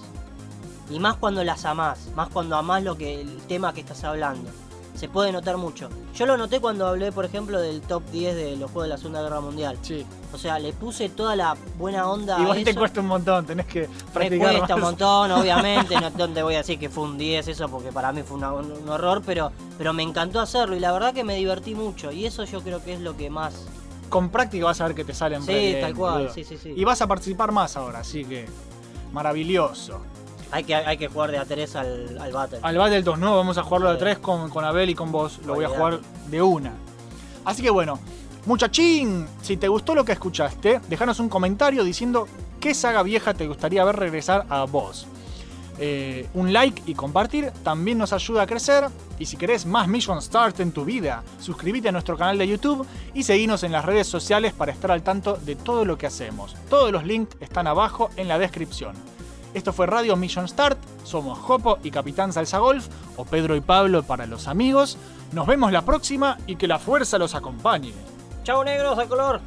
Y más cuando las amás, más cuando amás lo que, el tema que estás hablando. Se puede notar mucho. Yo lo noté cuando hablé, por ejemplo, del top 10 de los juegos de la Segunda Guerra Mundial. Sí. O sea, le puse toda la buena onda a Igual te eso. cuesta un montón, tenés que Me practicar cuesta un montón, obviamente. No, no te voy a decir que fue un 10 eso, porque para mí fue una- un, un horror, pero, pero me encantó hacerlo y la verdad que me divertí mucho. Y eso yo creo que es lo que más. Con práctica vas a ver que te salen Sí, tal cual, sí, sí, sí. Y vas a participar más ahora, así que maravilloso. Hay que, hay que jugar de a 3 al, al Battle. Al Battletoads no, vamos a jugarlo de Sí. tres con, con Abel y con vos. Lo voy a jugar de una. Así que bueno, muchachín, si te gustó lo que escuchaste, déjanos un comentario diciendo qué saga vieja te gustaría ver regresar a vos. Eh, un like y compartir también nos ayuda a crecer. Y si querés más Mission Start en tu vida, suscríbete a nuestro canal de YouTube y seguinos en las redes sociales para estar al tanto de todo lo que hacemos. Todos los links están abajo en la descripción. Esto fue Radio Mission Start. Somos Jopo y Capitán Salsa Golf, o Pedro y Pablo para los amigos. Nos vemos la próxima y que la fuerza los acompañe. ¡Chao, negros, a color!